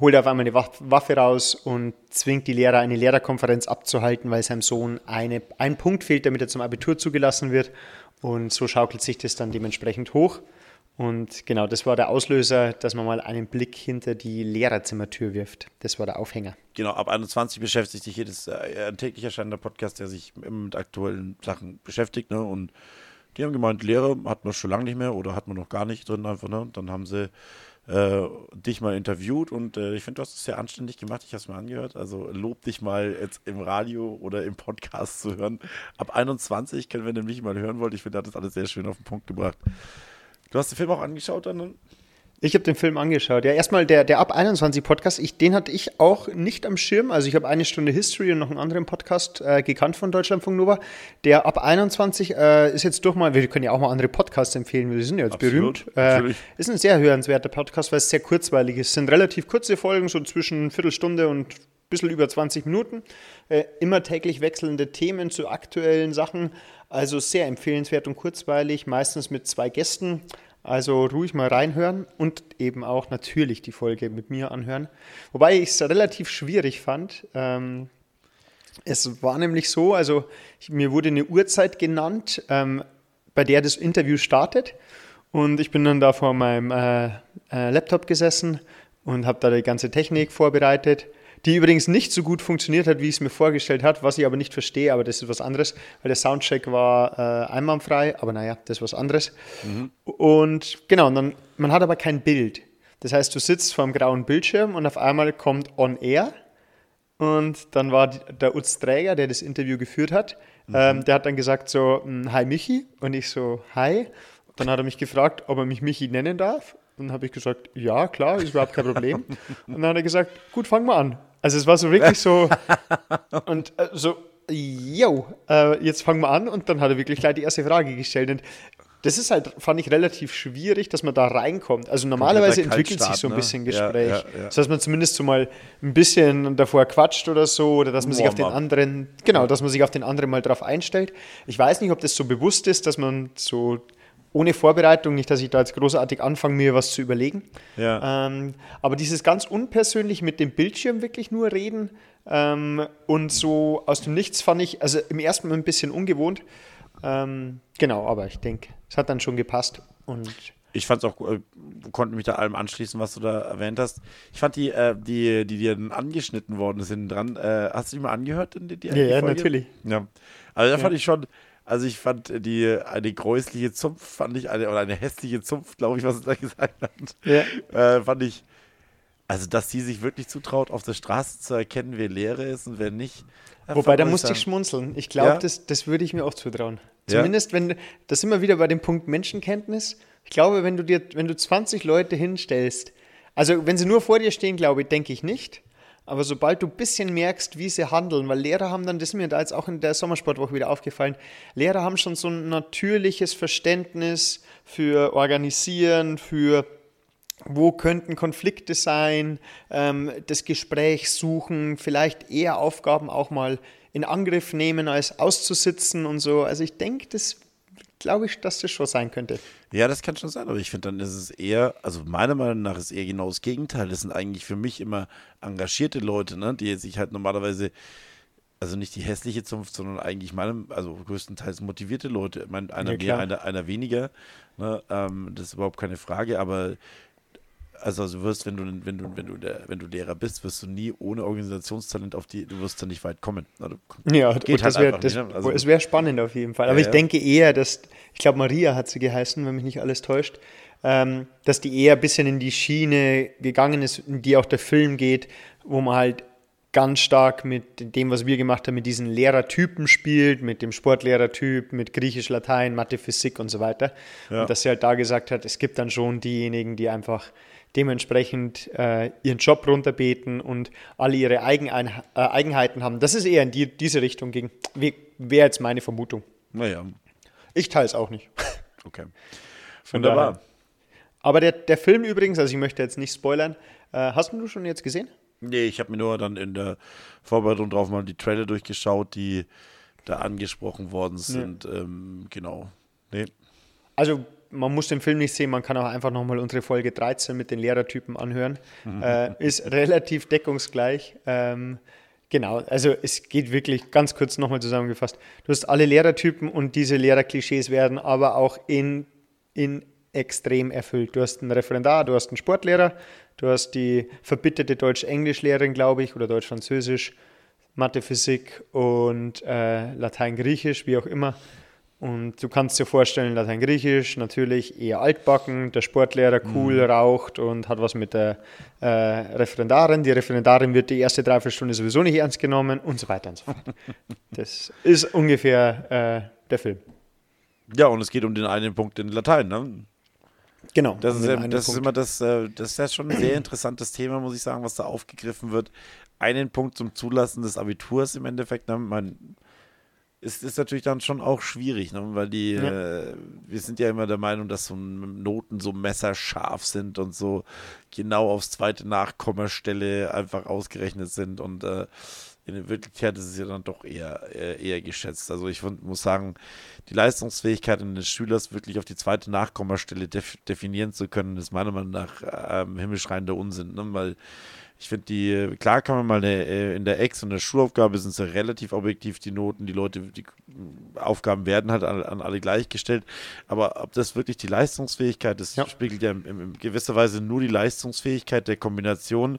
holt auf einmal eine Waff- Waffe raus und zwingt die Lehrer, eine Lehrerkonferenz abzuhalten, weil seinem Sohn eine, ein Punkt fehlt, damit er zum Abitur zugelassen wird. Und so schaukelt sich das dann dementsprechend hoch. Und genau, das war der Auslöser, dass man mal einen Blick hinter die Lehrerzimmertür wirft. Das war der Aufhänger. Genau, ab 21 beschäftigt sich jedes äh, täglich erscheinender Podcast, der sich mit aktuellen Sachen beschäftigt. Ne? Und die haben gemeint, Lehre hat man schon lange nicht mehr oder hat man noch gar nicht drin einfach. Ne? Und dann haben sie äh, dich mal interviewt und äh, ich finde, du hast es sehr anständig gemacht. Ich habe es mir angehört. Also lob dich mal jetzt im Radio oder im Podcast zu hören. Ab 21 können wir nämlich mal hören wollt. Ich finde, er hat das alles sehr schön auf den Punkt gebracht. Du hast den Film auch angeschaut dann? Ich habe den Film angeschaut. Ja, erstmal der, der Ab 21 Podcast, ich, den hatte ich auch nicht am Schirm. Also ich habe eine Stunde History und noch einen anderen Podcast äh, gekannt von Deutschlandfunk Nova. Der Ab 21 äh, ist jetzt durch mal, wir können ja auch mal andere Podcasts empfehlen, wir sind ja jetzt Absolut, berühmt. Äh, ist ein sehr hörenswerter Podcast, weil es sehr kurzweilig ist. Es sind relativ kurze Folgen, so zwischen Viertelstunde und ein bisschen über 20 Minuten. Äh, immer täglich wechselnde Themen zu aktuellen Sachen. Also sehr empfehlenswert und kurzweilig, meistens mit zwei Gästen. Also ruhig mal reinhören und eben auch natürlich die Folge mit mir anhören. Wobei ich es relativ schwierig fand. Ähm, es war nämlich so, also ich, mir wurde eine Uhrzeit genannt, ähm, bei der das Interview startet. Und ich bin dann da vor meinem äh, äh, Laptop gesessen und habe da die ganze Technik vorbereitet, die übrigens nicht so gut funktioniert hat, wie ich es mir vorgestellt habe, was ich aber nicht verstehe, aber das ist was anderes, weil der Soundcheck war äh, einwandfrei, aber naja, das ist was anderes. Und genau, und dann, man hat aber kein Bild. Das heißt, du sitzt vor einem grauen Bildschirm und auf einmal kommt On Air und dann war der Utz Träger, der das Interview geführt hat, ähm, der hat dann gesagt so, "Mm, hi Michi. Und ich so, hi. Dann hat er mich gefragt, ob er mich Michi nennen darf. Und dann habe ich gesagt, ja, klar, ist überhaupt kein Problem. Und dann hat er gesagt, gut, fangen wir an. Also es war so wirklich so, und äh, so, yo, äh, jetzt fangen wir an. Und dann hat er wirklich gleich die erste Frage gestellt. Und das ist halt, fand ich relativ schwierig, dass man da reinkommt. Also normalerweise entwickelt sich so ein ne? bisschen Ja, Gespräch. ja, ja. Das heißt, man zumindest so mal ein bisschen davor quatscht oder so, oder dass man sich auf den anderen, genau, dass man sich auf den anderen mal drauf einstellt. Ich weiß nicht, ob das so bewusst ist, dass man so ohne Vorbereitung, nicht, dass ich da jetzt großartig anfange, mir was zu überlegen. Ja. Ähm, aber dieses ganz unpersönlich mit dem Bildschirm wirklich nur reden ähm, und so aus dem Nichts fand ich, also im ersten Mal ein bisschen ungewohnt. Ähm, genau, aber ich denke, es hat dann schon gepasst. Und Ich fand es auch, äh, konnte mich da allem anschließen, was du da erwähnt hast. Ich fand die, äh, die, die dir dann angeschnitten worden sind dran. Äh, hast du die mal angehört? Die, die, Ja, ja, natürlich. Ja. Also da fand ich schon, also ich fand die eine gräusliche Zunft, fand ich eine, oder eine hässliche Zunft, glaube ich, was er da gesagt hat. Ja. Äh, fand ich, also dass sie sich wirklich zutraut, auf der Straße zu erkennen, wer Lehrer ist und wer nicht. Wobei, da muss musste ich schmunzeln. Ich glaube, Ja? das, das würde ich mir auch zutrauen. Ja? Zumindest, wenn, das sind wir wieder bei dem Punkt Menschenkenntnis. Ich glaube, wenn du dir, wenn du 20 Leute hinstellst, also wenn sie nur vor dir stehen, glaube ich, denke ich nicht. Aber sobald du ein bisschen merkst, wie sie handeln, weil Lehrer haben dann, das ist mir da jetzt auch in der Sommersportwoche wieder aufgefallen, Lehrer haben schon so ein natürliches Verständnis für Organisieren, für wo könnten Konflikte sein, ähm, das Gespräch suchen, vielleicht eher Aufgaben auch mal in Angriff nehmen, als auszusitzen und so. Also ich denke, das glaube ich, dass das schon sein könnte. Ja, das kann schon sein, aber ich finde, dann ist es eher, also meiner Meinung nach ist eher genau das Gegenteil. Das sind eigentlich für mich immer engagierte Leute, ne, die sich halt normalerweise, also nicht die hässliche Zunft, sondern eigentlich meinem, also größtenteils motivierte Leute. Ich meine, einer Ja, mehr, einer, einer weniger, ne, ähm, das ist überhaupt keine Frage, aber also du wirst, wenn du, wenn du, wenn du, der, wenn du Lehrer bist, wirst du nie ohne Organisationstalent auf die, du wirst da nicht weit kommen. Ne, du- Ja, Geht halt das wäre einfach nicht, ne? Also- es wär spannend auf jeden Fall. Aber Ja, ich denke eher, dass, ich glaube, Maria hat sie geheißen, wenn mich nicht alles täuscht, ähm, dass die eher ein bisschen in die Schiene gegangen ist, in die auch der Film geht, wo man halt ganz stark mit dem, was wir gemacht haben, mit diesen Lehrertypen spielt, mit dem Sportlehrertyp, mit Griechisch, Latein, Mathe, Physik und so weiter. Ja. Und dass sie halt da gesagt hat, es gibt dann schon diejenigen, die einfach dementsprechend äh, ihren Job runterbeten und alle ihre Eigenein äh, Eigenheiten haben. Das ist eher in die, diese Richtung ging. Wäre jetzt meine Vermutung. Naja, Ich teile es auch nicht. okay. Wunderbar. daher. Aber der, der Film übrigens, also ich möchte jetzt nicht spoilern, äh, hast du schon jetzt gesehen? Nee, ich habe mir nur dann in der Vorbereitung drauf mal die Trailer durchgeschaut, die da angesprochen worden sind. Ähm, genau. Nee. Also man muss den Film nicht sehen, man kann auch einfach nochmal unsere Folge 13 mit den Lehrertypen anhören. Äh, ist relativ deckungsgleich. Ähm, genau, also es geht wirklich ganz kurz nochmal zusammengefasst. Du hast alle Lehrertypen und diese Lehrerklischees werden aber auch in, in extrem erfüllt. Du hast einen Referendar, du hast einen Sportlehrer, du hast die verbitterte Deutsch-Englisch-Lehrerin, glaube ich, oder Deutsch-Französisch, Mathe, Physik und äh, Latein-Griechisch, wie auch immer. Und du kannst dir vorstellen, Latein-Griechisch natürlich eher altbacken, der Sportlehrer cool raucht und hat was mit der äh, Referendarin. Die Referendarin wird die erste Dreiviertelstunde sowieso nicht ernst genommen und so weiter und so fort. Das ist ungefähr äh, der Film. Ja, und es geht um den einen Punkt in Latein, ne? Genau. Das, um ist, einen das ist immer das, äh, das ist ja schon ein sehr interessantes Thema, muss ich sagen, was da aufgegriffen wird. Einen Punkt zum Zulassen des Abiturs im Endeffekt, ne? Man, ist, ist natürlich dann schon auch schwierig, ne? weil die, Ja. äh, wir sind ja immer der Meinung, dass so Noten so messerscharf sind und so genau aufs zweite Nachkommastelle einfach ausgerechnet sind und äh, in der Wirklichkeit ist es ja dann doch eher, eher, eher geschätzt. Also ich muss sagen, die Leistungsfähigkeit eines Schülers wirklich auf die zweite Nachkommastelle def definieren zu können, ist meiner Meinung nach ähm, himmelschreiender Unsinn, ne? weil ich finde die, klar kann man mal eine, äh, in der Ex- und der Schulaufgabe sind es ja relativ objektiv die Noten, die Leute, die Aufgaben werden halt an, an alle gleichgestellt, aber ob das wirklich die Leistungsfähigkeit ist, Ja. spiegelt ja in, in gewisser Weise nur die Leistungsfähigkeit der Kombination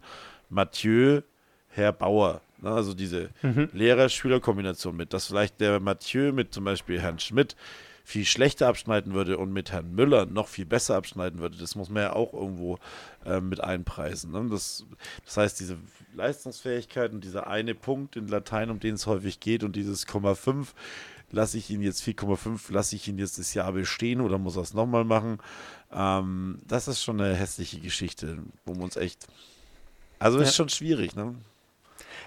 Mathieu, Herr Bauer. Ne? Also diese Lehrer-Schüler-Kombination mit, dass vielleicht der Mathieu mit zum Beispiel Herrn Schmidt viel schlechter abschneiden würde und mit Herrn Müller noch viel besser abschneiden würde. Das muss man ja auch irgendwo äh, mit einpreisen. Ne? Das, das heißt, diese Leistungsfähigkeit und dieser eine Punkt in Latein, um den es häufig geht, und dieses Komma 5, lasse ich ihn jetzt 4,5, lasse ich ihn jetzt das Jahr bestehen oder muss er es nochmal machen? Ähm, das ist schon eine hässliche Geschichte, wo wir uns echt. Also ist Ja. schon schwierig, ne?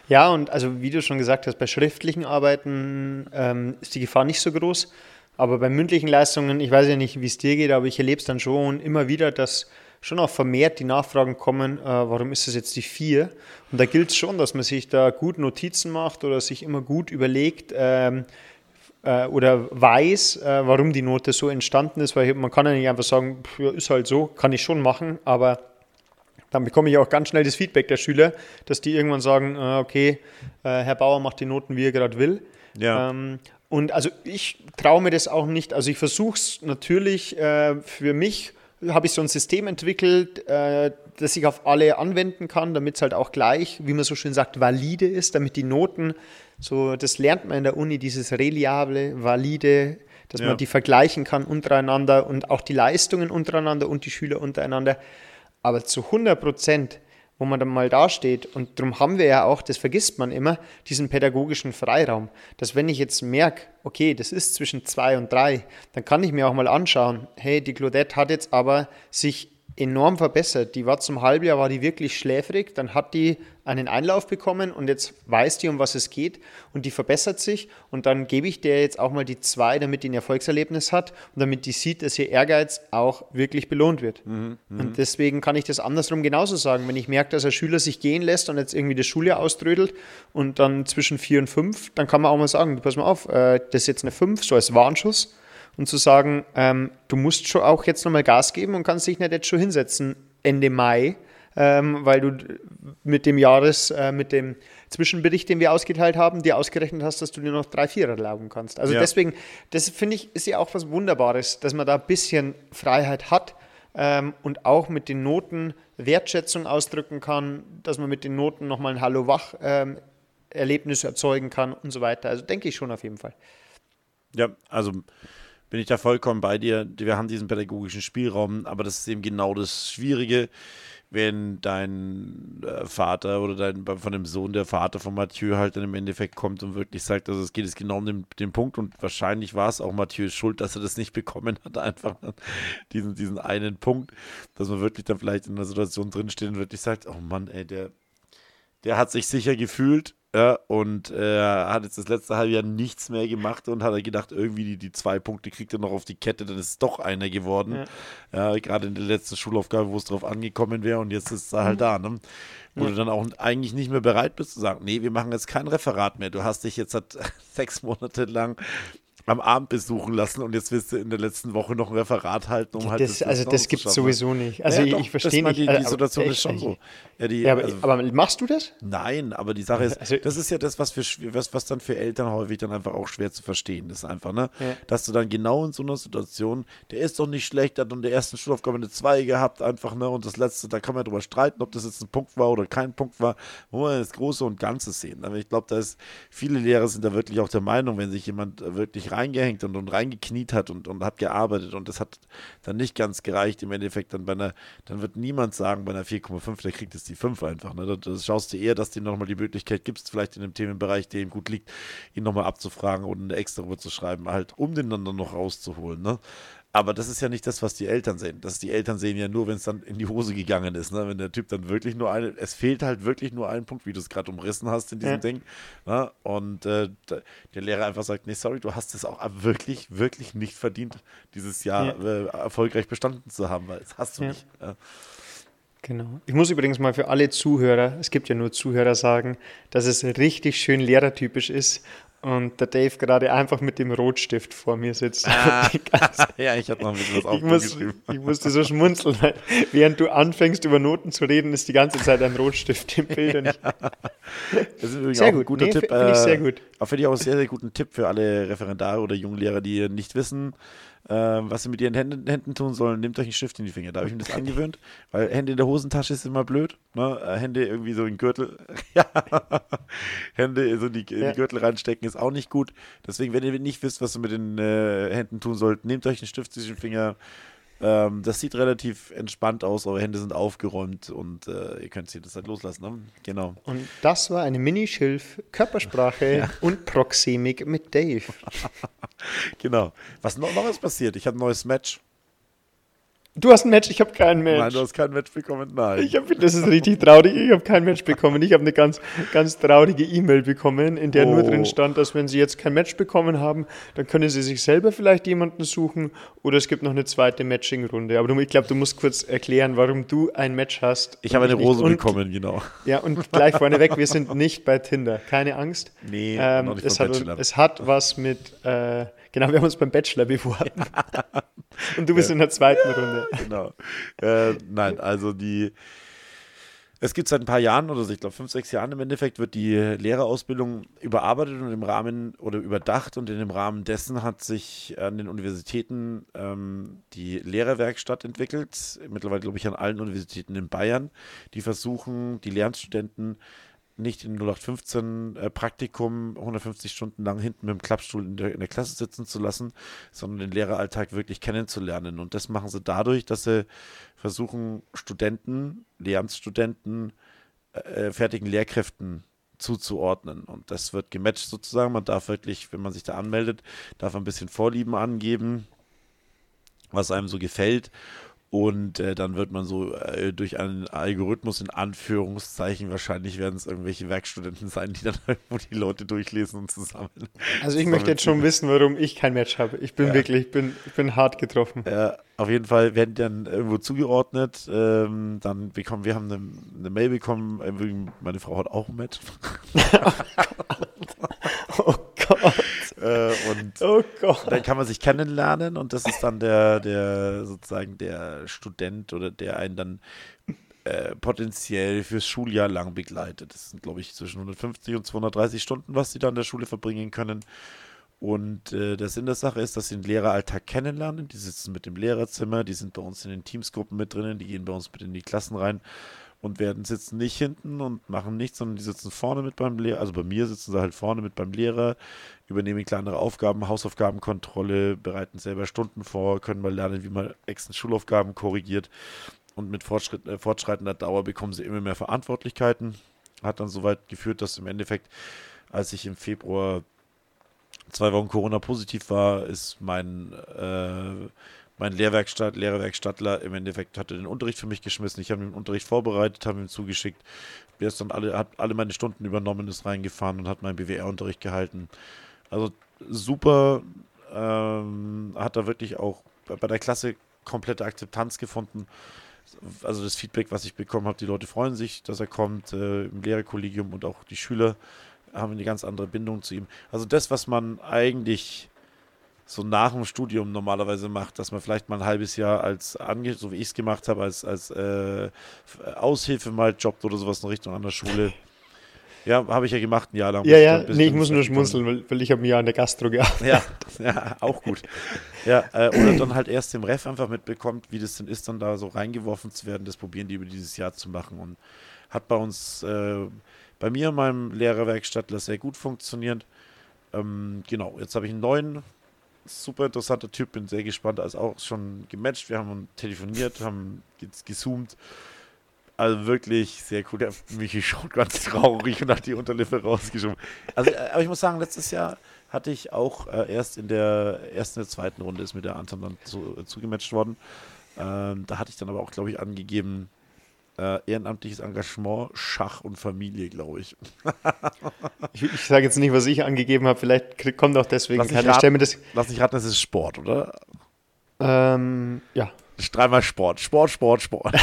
Ja, und also wie du schon gesagt hast, bei schriftlichen Arbeiten ähm, ist die Gefahr nicht so groß. Aber bei mündlichen Leistungen, ich weiß ja nicht, wie es dir geht, aber ich erlebe es dann schon immer wieder, dass schon auch vermehrt die Nachfragen kommen, äh, warum ist das jetzt die 4? Und da gilt es schon, dass man sich da gut Notizen macht oder sich immer gut überlegt ähm, äh, oder weiß, äh, warum die Note so entstanden ist, weil man kann ja nicht einfach sagen, pff, ist halt so, kann ich schon machen, aber dann bekomme ich auch ganz schnell das Feedback der Schüler, dass die irgendwann sagen, äh, okay, äh, Herr Bauer macht die Noten, wie er gerade will. Ja. Ähm, und also ich traue mir das auch nicht. Also ich versuche es natürlich äh, für mich, habe ich so ein System entwickelt, äh, das ich auf alle anwenden kann, damit es halt auch gleich, wie man so schön sagt, valide ist, damit die Noten, so das lernt man in der Uni, dieses reliable, valide, dass Ja. man die vergleichen kann untereinander und auch die Leistungen untereinander und die Schüler untereinander. Aber zu 100 Prozent, wo man dann mal dasteht, und darum haben wir ja auch, das vergisst man immer, diesen pädagogischen Freiraum, dass wenn ich jetzt merke, okay, das ist zwischen zwei und drei, dann kann ich mir auch mal anschauen, hey, die Claudette hat jetzt aber sich enorm verbessert. Die war zum Halbjahr, war die wirklich schläfrig, dann hat die einen Einlauf bekommen und jetzt weiß die, um was es geht und die verbessert sich und dann gebe ich der jetzt auch mal die zwei, damit die ein Erfolgserlebnis hat und damit die sieht, dass ihr Ehrgeiz auch wirklich belohnt wird. Und deswegen kann ich das andersrum genauso sagen. Wenn ich merke, dass ein Schüler sich gehen lässt und jetzt irgendwie das Schuljahr auströdelt und dann zwischen vier und fünf, dann kann man auch mal sagen, pass mal auf, äh, das ist jetzt eine fünf, so als Warnschuss und zu sagen, ähm, du musst schon auch jetzt nochmal Gas geben und kannst dich nicht jetzt schon hinsetzen Ende Mai, ähm, weil du mit dem Jahres, äh, mit dem Zwischenbericht, den wir ausgeteilt haben, dir ausgerechnet hast, dass du dir noch drei Vierer erlauben kannst. Also Ja. deswegen, das finde ich, ist ja auch was Wunderbares, dass man da ein bisschen Freiheit hat ähm, und auch mit den Noten Wertschätzung ausdrücken kann, dass man mit den Noten nochmal ein Hallo-Wach ähm, Erlebnis erzeugen kann und so weiter. Also denke ich schon auf jeden Fall. Ja, also bin ich da vollkommen bei dir. Wir haben diesen pädagogischen Spielraum, aber das ist eben genau das Schwierige, wenn dein äh, Vater oder dein von dem Sohn der Vater von Mathieu halt dann im Endeffekt kommt und wirklich sagt, also es geht jetzt genau um den, den Punkt und wahrscheinlich war es auch Mathieu's Schuld, dass er das nicht bekommen hat, einfach diesen, diesen einen Punkt, dass man wirklich dann vielleicht in einer Situation drinsteht und wirklich sagt, oh Mann, ey, der, der hat sich sicher gefühlt ja, und äh, hat jetzt das letzte halbe Jahr nichts mehr gemacht und hat er gedacht, irgendwie die, die zwei Punkte kriegt er noch auf die Kette, dann ist es doch einer geworden. Ja. Gerade in der letzten Schulaufgabe, wo es drauf angekommen wäre und jetzt ist er halt da. Ne? Wo du dann auch eigentlich nicht mehr bereit bist zu sagen, nee, wir machen jetzt kein Referat mehr. Du hast dich jetzt sechs Monate lang am Abend besuchen lassen und jetzt willst du in der letzten Woche noch ein Referat halten, um halt Das, also das gibt es sowieso nicht. Also Ja, ich, doch, ich verstehe das nicht. Die, die äh, Situation aber ist schon echt, so. Ja, die, Ja, aber, also, aber machst du das? Nein, aber die Sache ist, Also- das ist ja das, was, für, was, was dann für Eltern häufig dann einfach auch schwer zu verstehen ist. Einfach, ne? Ja. Dass du dann genau in so einer Situation, der ist doch nicht schlecht, der hat in der ersten Schulaufgabe eine 2 gehabt, einfach, ne? Und das letzte, da kann man drüber streiten, ob das jetzt ein Punkt war oder kein Punkt war. Wo man das Große und Ganze sehen. Aber ich glaube, da ist, viele Lehrer sind da wirklich auch der Meinung, wenn sich jemand wirklich reingehängt und, und reingekniet hat und, und hat gearbeitet und das hat dann nicht ganz gereicht, im Endeffekt dann bei einer, dann wird niemand sagen, bei einer 4,5, der kriegt es die 5 einfach. Ne? Das schaust du eher, dass du ihm nochmal die Möglichkeit gibst, vielleicht in einem Themenbereich, der ihm gut liegt, ihn nochmal abzufragen oder eine extra zu schreiben, halt, um den dann noch rauszuholen. Ne? Aber das ist ja nicht das, was die Eltern sehen. Das die Eltern sehen ja nur, wenn es dann in die Hose gegangen ist. Ne? Wenn der Typ dann wirklich nur eine, es fehlt halt wirklich nur ein Punkt, wie du es gerade umrissen hast in diesem Ja. Ding. Ne? Und äh, der Lehrer einfach sagt, nee, sorry, du hast es auch wirklich, wirklich nicht verdient, dieses Jahr äh, erfolgreich bestanden zu haben, weil das hast du Ja. nicht. Ja. Genau. Ich muss übrigens mal für alle Zuhörer, es gibt ja nur Zuhörer, sagen, dass es richtig schön lehrertypisch ist und der Dave gerade einfach mit dem Rotstift vor mir sitzt. Ganze- ja, ich hatte noch ein bisschen was ich, muss, aufgeschrieben. ich musste so schmunzeln, weil während du anfängst über Noten zu reden, ist die ganze Zeit ein Rotstift im Bild. Und ich, Das ist übrigens Sehr auch ein gut. guter Nee, Tipp. finde ich sehr äh, gut. Auch finde ich auch einen sehr, sehr guten Tipp für alle Referendare oder Junglehrer, die nicht wissen, äh, was sie mit ihren Händen, Händen tun sollen. Nehmt euch einen Stift in die Finger. Da habe ich mir das angewöhnt, weil Hände in der Hosentasche ist immer blöd. Ne? Äh, Hände irgendwie so in den Gürtel. ja. Hände so in die, in Ja. Gürtel reinstecken ist auch nicht gut. Deswegen, wenn ihr nicht wisst, was ihr mit den äh, Händen tun sollt, nehmt euch einen Stift zwischen den Finger. Ähm, das sieht relativ entspannt aus, eure Hände sind aufgeräumt und äh, ihr könnt sie das halt loslassen. Ne? Genau. und das war eine Mini-Schilf, Körpersprache und Proxemik mit Dave. Genau. Was noch, noch ist passiert? Ich habe ein neues Match. Du hast ein Match, ich habe kein Match. Nein, du hast kein Match bekommen. Nein. Ich hab, das ist richtig traurig. Ich habe kein Match bekommen. Ich habe eine ganz, ganz traurige E-Mail bekommen, in der nur Oh. drin stand, dass wenn Sie jetzt kein Match bekommen haben, dann können Sie sich selber vielleicht jemanden suchen oder es gibt noch eine zweite Matching-Runde. Aber du, ich glaube, du musst kurz erklären, warum du ein Match hast. ich habe eine. Rose und, bekommen, genau. Ja, und gleich vorneweg, wir sind nicht bei Tinder. Keine Angst. Nee, Ähm, noch nicht es, hat, Bachelor. es hat was mit, äh, genau, wir haben uns beim Bachelor beworben. und du bist in der zweiten Runde. genau. Äh, nein, also die. Es gibt seit ein paar Jahren oder ich glaube fünf, sechs Jahren im Endeffekt, wird die Lehrerausbildung überarbeitet und im Rahmen oder überdacht und in dem Rahmen dessen hat sich an den Universitäten ähm, die Lehrerwerkstatt entwickelt. Mittlerweile, glaube ich, an allen Universitäten in Bayern, die versuchen, die Lernstudenten nicht in 0815 äh, Praktikum 150 Stunden lang hinten mit dem Klappstuhl in der, in der Klasse sitzen zu lassen, sondern den Lehreralltag wirklich kennenzulernen. Und das machen sie dadurch, dass sie versuchen, Studenten, Lehramtsstudenten, äh, fertigen Lehrkräften zuzuordnen. Und das wird gematcht sozusagen. Man darf wirklich, wenn man sich da anmeldet, darf ein bisschen Vorlieben angeben, was einem so gefällt. Und äh, dann wird man so äh, durch einen Algorithmus in Anführungszeichen, wahrscheinlich werden es irgendwelche Werkstudenten sein, die dann irgendwo die Leute durchlesen und zusammen. Also ich möchte jetzt schon wissen, warum ich kein Match habe. Ich bin Ja. wirklich, ich bin, ich bin hart getroffen. Äh, auf jeden Fall werden die dann irgendwo zugeordnet. Ähm, dann bekommen wir haben eine, eine Mail bekommen. Meine Frau hat auch ein Match. Oh Gott. Äh, und Oh Gott. dann kann man sich kennenlernen und das ist dann der, der sozusagen der Student oder der einen dann äh, potenziell fürs Schuljahr lang begleitet. Das sind, glaube ich, zwischen 150 und 230 Stunden, was sie da in der Schule verbringen können. Und äh, der Sinn der Sache ist, dass sie den Lehreralltag kennenlernen. Die sitzen mit im Lehrerzimmer, die sind bei uns in den Teamsgruppen mit drinnen, die gehen bei uns mit in die Klassen rein und werden sitzen nicht hinten und machen nichts, sondern die sitzen vorne mit beim Lehrer. Also bei mir sitzen sie halt vorne mit beim Lehrer, übernehmen kleinere Aufgaben, Hausaufgabenkontrolle, bereiten selber Stunden vor, können mal lernen, wie man extra Schulaufgaben korrigiert. Und mit äh, fortschreitender Dauer bekommen sie immer mehr Verantwortlichkeiten. Hat dann so weit geführt, dass im Endeffekt, als ich im Februar zwei Wochen Corona positiv war, ist mein, äh, mein Lehrwerkstatt, Lehrerwerkstattler im Endeffekt hatte den Unterricht für mich geschmissen. Ich habe ihm den Unterricht vorbereitet, habe ihm zugeschickt. Der ist dann alle, hat alle meine Stunden übernommen, ist reingefahren und hat meinen BWR-Unterricht gehalten. Also super, ähm, hat da wirklich auch bei der Klasse komplette Akzeptanz gefunden. Also das Feedback, was ich bekommen habe, die Leute freuen sich, dass er kommt, äh, im Lehrerkollegium und auch die Schüler haben eine ganz andere Bindung zu ihm. Also das, was man eigentlich so nach dem Studium normalerweise macht, dass man vielleicht mal ein halbes Jahr als, ange so wie ich es gemacht habe, als, als äh, Aushilfe mal jobbt oder sowas in Richtung an der Schule. Ja, habe ich ja gemacht, ein Jahr lang. Ja, ja, nee, ich muss nur schmunzeln, weil, weil ich habe ein Jahr in der Gastro gearbeitet. Ja, ja, auch gut. Ja, äh, oder dann halt erst im Ref einfach mitbekommt, wie das denn ist, dann da so reingeworfen zu werden. Das probieren die über dieses Jahr zu machen und hat bei uns, äh, bei mir und meinem Lehrerwerkstattler sehr gut funktioniert. Ähm, genau, jetzt habe ich einen neuen, super interessanter Typ, bin sehr gespannt, also auch schon gematcht. Wir haben telefoniert, haben jetzt gezoomt. Also wirklich sehr cool. Der Michi schaut ganz traurig und hat die Unterlippe rausgeschoben. Also, äh, aber ich muss sagen, letztes Jahr hatte ich auch äh, erst in der ersten, der zweiten Runde ist mit der Anton dann zu, äh, zugematcht worden. Ähm, da hatte ich dann aber auch, glaube ich, angegeben, äh, ehrenamtliches Engagement, Schach und Familie, glaube ich. Ich, ich sage jetzt nicht, was ich angegeben habe, vielleicht kommt auch deswegen Lass. Ich mir das. Lass mich raten, das ist Sport, oder? Ähm, ja. Dreimal Sport. Sport, Sport, Sport.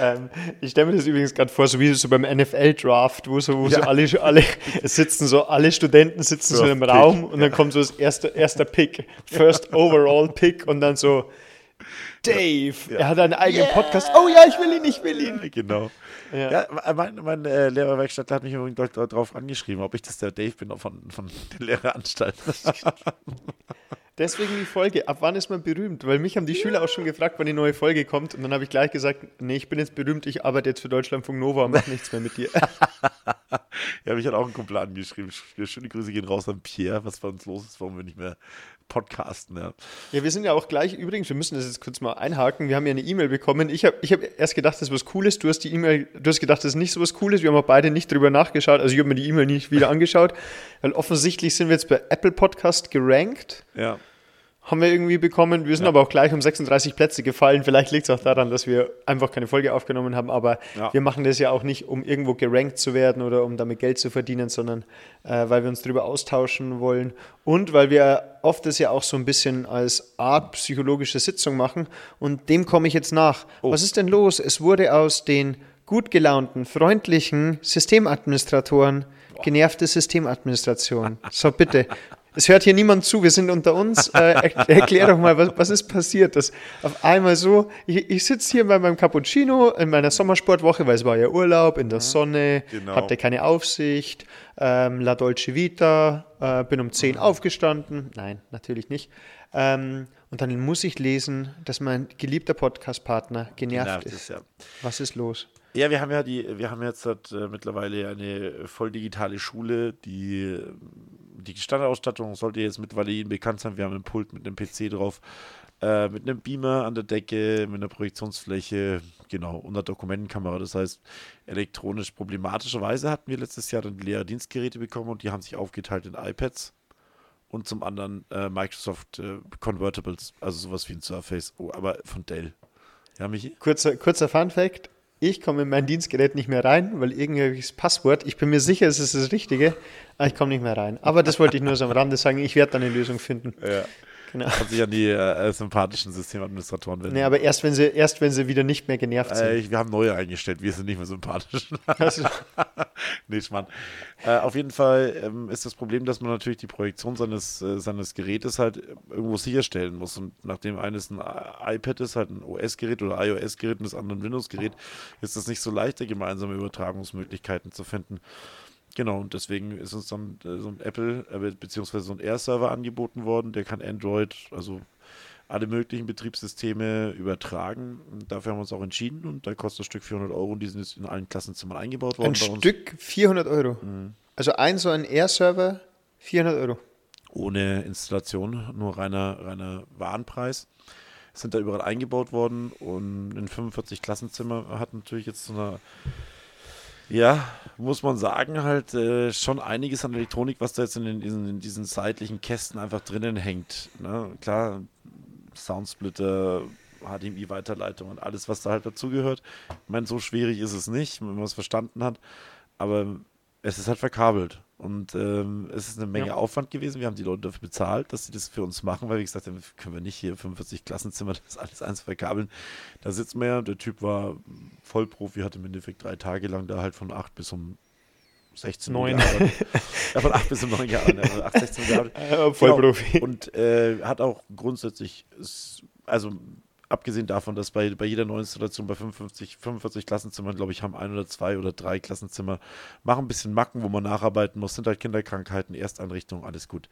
Ähm, ich stelle mir das übrigens gerade vor, so wie so beim NFL-Draft, wo so, wo so Ja. alle, alle, es sitzen so, alle Studenten sitzen so First Raum Pick, und dann kommt so das erste, erster Pick, First Overall Pick und dann so, Dave, er hat einen eigenen Podcast. Oh ja, ich will ihn, ich will ihn. genau. Ja. Ja, mein, mein äh, Lehrerwerkstattler hat mich übrigens darauf angeschrieben, ob ich das der Dave bin von, von der Lehreranstalt. Deswegen die Folge. Ab wann ist man berühmt? Weil mich haben die Schüler auch schon gefragt, wann die neue Folge kommt. Und dann habe ich gleich gesagt, nee, ich bin jetzt berühmt, ich arbeite jetzt für Deutschlandfunk Nova und mache nichts mehr mit dir. Ja, mich hat auch ein Kumpel angeschrieben. Sch- Schöne Grüße gehen raus an Pierre, was bei uns los ist, warum wir nicht mehr podcasten. Ja. Ja, wir sind ja auch gleich, übrigens, wir müssen das jetzt kurz mal einhaken. Wir haben ja eine E-Mail bekommen. Ich habe ich hab erst gedacht, das ist was Cooles. Du hast die E-Mail, du hast gedacht, das ist nicht so was Cooles. Wir haben auch beide nicht drüber nachgeschaut. Also ich habe mir die E-Mail nicht wieder angeschaut, weil offensichtlich sind wir jetzt bei Apple Podcast gerankt. ja. Haben wir irgendwie bekommen. Wir sind aber auch gleich um 36 Plätze gefallen. Vielleicht liegt es auch daran, dass wir einfach keine Folge aufgenommen haben. Aber Ja. wir machen das ja auch nicht, um irgendwo gerankt zu werden oder um damit Geld zu verdienen, sondern äh, weil wir uns darüber austauschen wollen und weil wir oft das ja auch so ein bisschen als Art psychologische Sitzung machen. Und dem komme ich jetzt nach. Was ist denn los? Es wurde aus den gut gelaunten, freundlichen Systemadministratoren genervte Systemadministration. So bitte. Es hört hier niemand zu, wir sind unter uns. Äh, er, erklär doch mal, was, was ist passiert? Das auf einmal so, ich, ich sitze hier bei meinem Cappuccino in meiner Sommersportwoche, weil es war ja Urlaub in der Sonne, Genau. hatte keine Aufsicht, ähm, La Dolce Vita, äh, bin um 10 aufgestanden. Nein, natürlich nicht. Ähm, und dann muss ich lesen, dass mein geliebter Podcast-Partner genervt Nervt ist. ja. Was ist los? Ja, wir haben ja die, wir haben jetzt halt, äh, mittlerweile eine voll digitale Schule, die, die Standardausstattung sollte jetzt mittlerweile Ihnen bekannt sein. Wir haben einen Pult mit einem PC drauf, äh, mit einem Beamer an der Decke, mit einer Projektionsfläche, genau, und einer Dokumentenkamera. Das heißt, elektronisch problematischerweise hatten wir letztes Jahr dann die Lehrerdienstgeräte bekommen und die haben sich aufgeteilt in iPads und zum anderen äh, Microsoft äh, Convertibles, also sowas wie ein Surface, oh, aber von Dell. Ja, Michi? Kurzer, kurzer Fun Fact. Ich komme in mein Dienstgerät nicht mehr rein, weil irgendwie das Passwort, ich bin mir sicher, es ist das Richtige, aber ich komme nicht mehr rein. Aber das wollte ich nur so am Rande sagen, ich werde da eine Lösung finden. Ja. Genau. Kann sich an die äh, sympathischen Systemadministratoren wenden. Nee, aber erst wenn sie, erst wenn sie wieder nicht mehr genervt äh, sind. ich- wir haben neue eingestellt, wir sind nicht mehr sympathisch. Nee, Schmarrn. Äh, auf jeden Fall ähm, ist das Problem, dass man natürlich die Projektion seines, äh, seines Gerätes halt irgendwo sicherstellen muss. Und nachdem eines ein I- iPad ist, halt ein OS-Gerät oder iOS-Gerät und das andere ein Windows-Gerät, ist es nicht so leicht, gemeinsame Übertragungsmöglichkeiten zu finden. Genau, und deswegen ist uns dann äh, so ein Apple, äh, beziehungsweise so ein Air-Server angeboten worden, der kann Android, also alle möglichen Betriebssysteme übertragen. Und dafür haben wir uns auch entschieden und da kostet das Stück 400 Euro und die sind jetzt in allen Klassenzimmern eingebaut worden ein bei uns. Stück 400 Euro. Also ein so ein Air-Server, 400 Euro. Ohne Installation, nur reiner, reiner Warenpreis. Sind da überall eingebaut worden und in 45 Klassenzimmer hat natürlich jetzt so eine, ja, muss man sagen, halt äh, schon einiges an Elektronik, was da jetzt in, den, diesen, in diesen seitlichen Kästen einfach drinnen hängt. Ne? Klar, Soundsplitter, HDMI-Weiterleitung und alles, was da halt dazugehört. Ich meine, so schwierig ist es nicht, wenn man es verstanden hat. Aber es ist halt verkabelt. Und ähm, es ist eine Menge Ja. Aufwand gewesen. Wir haben die Leute dafür bezahlt, dass sie das für uns machen, weil wie gesagt, haben, können wir nicht hier 45 Klassenzimmer das alles eins verkabeln. Da sitzen wir ja. Der Typ war Vollprofi, hat im Endeffekt drei Tage lang da halt von 8 bis um 16 Uhr Neun. gearbeitet. ja, von 8 bis um 9 gearbeitet. Also 8, 16 Uhr Vollprofi. Genau. Und äh, hat auch grundsätzlich, also abgesehen davon, dass bei, bei jeder neuen Installation bei 55, 45 Klassenzimmern, glaube ich, haben ein oder zwei oder drei Klassenzimmer, machen ein bisschen Macken, wo man nacharbeiten muss, sind halt Kinderkrankheiten, Ersteinrichtungen, alles gut.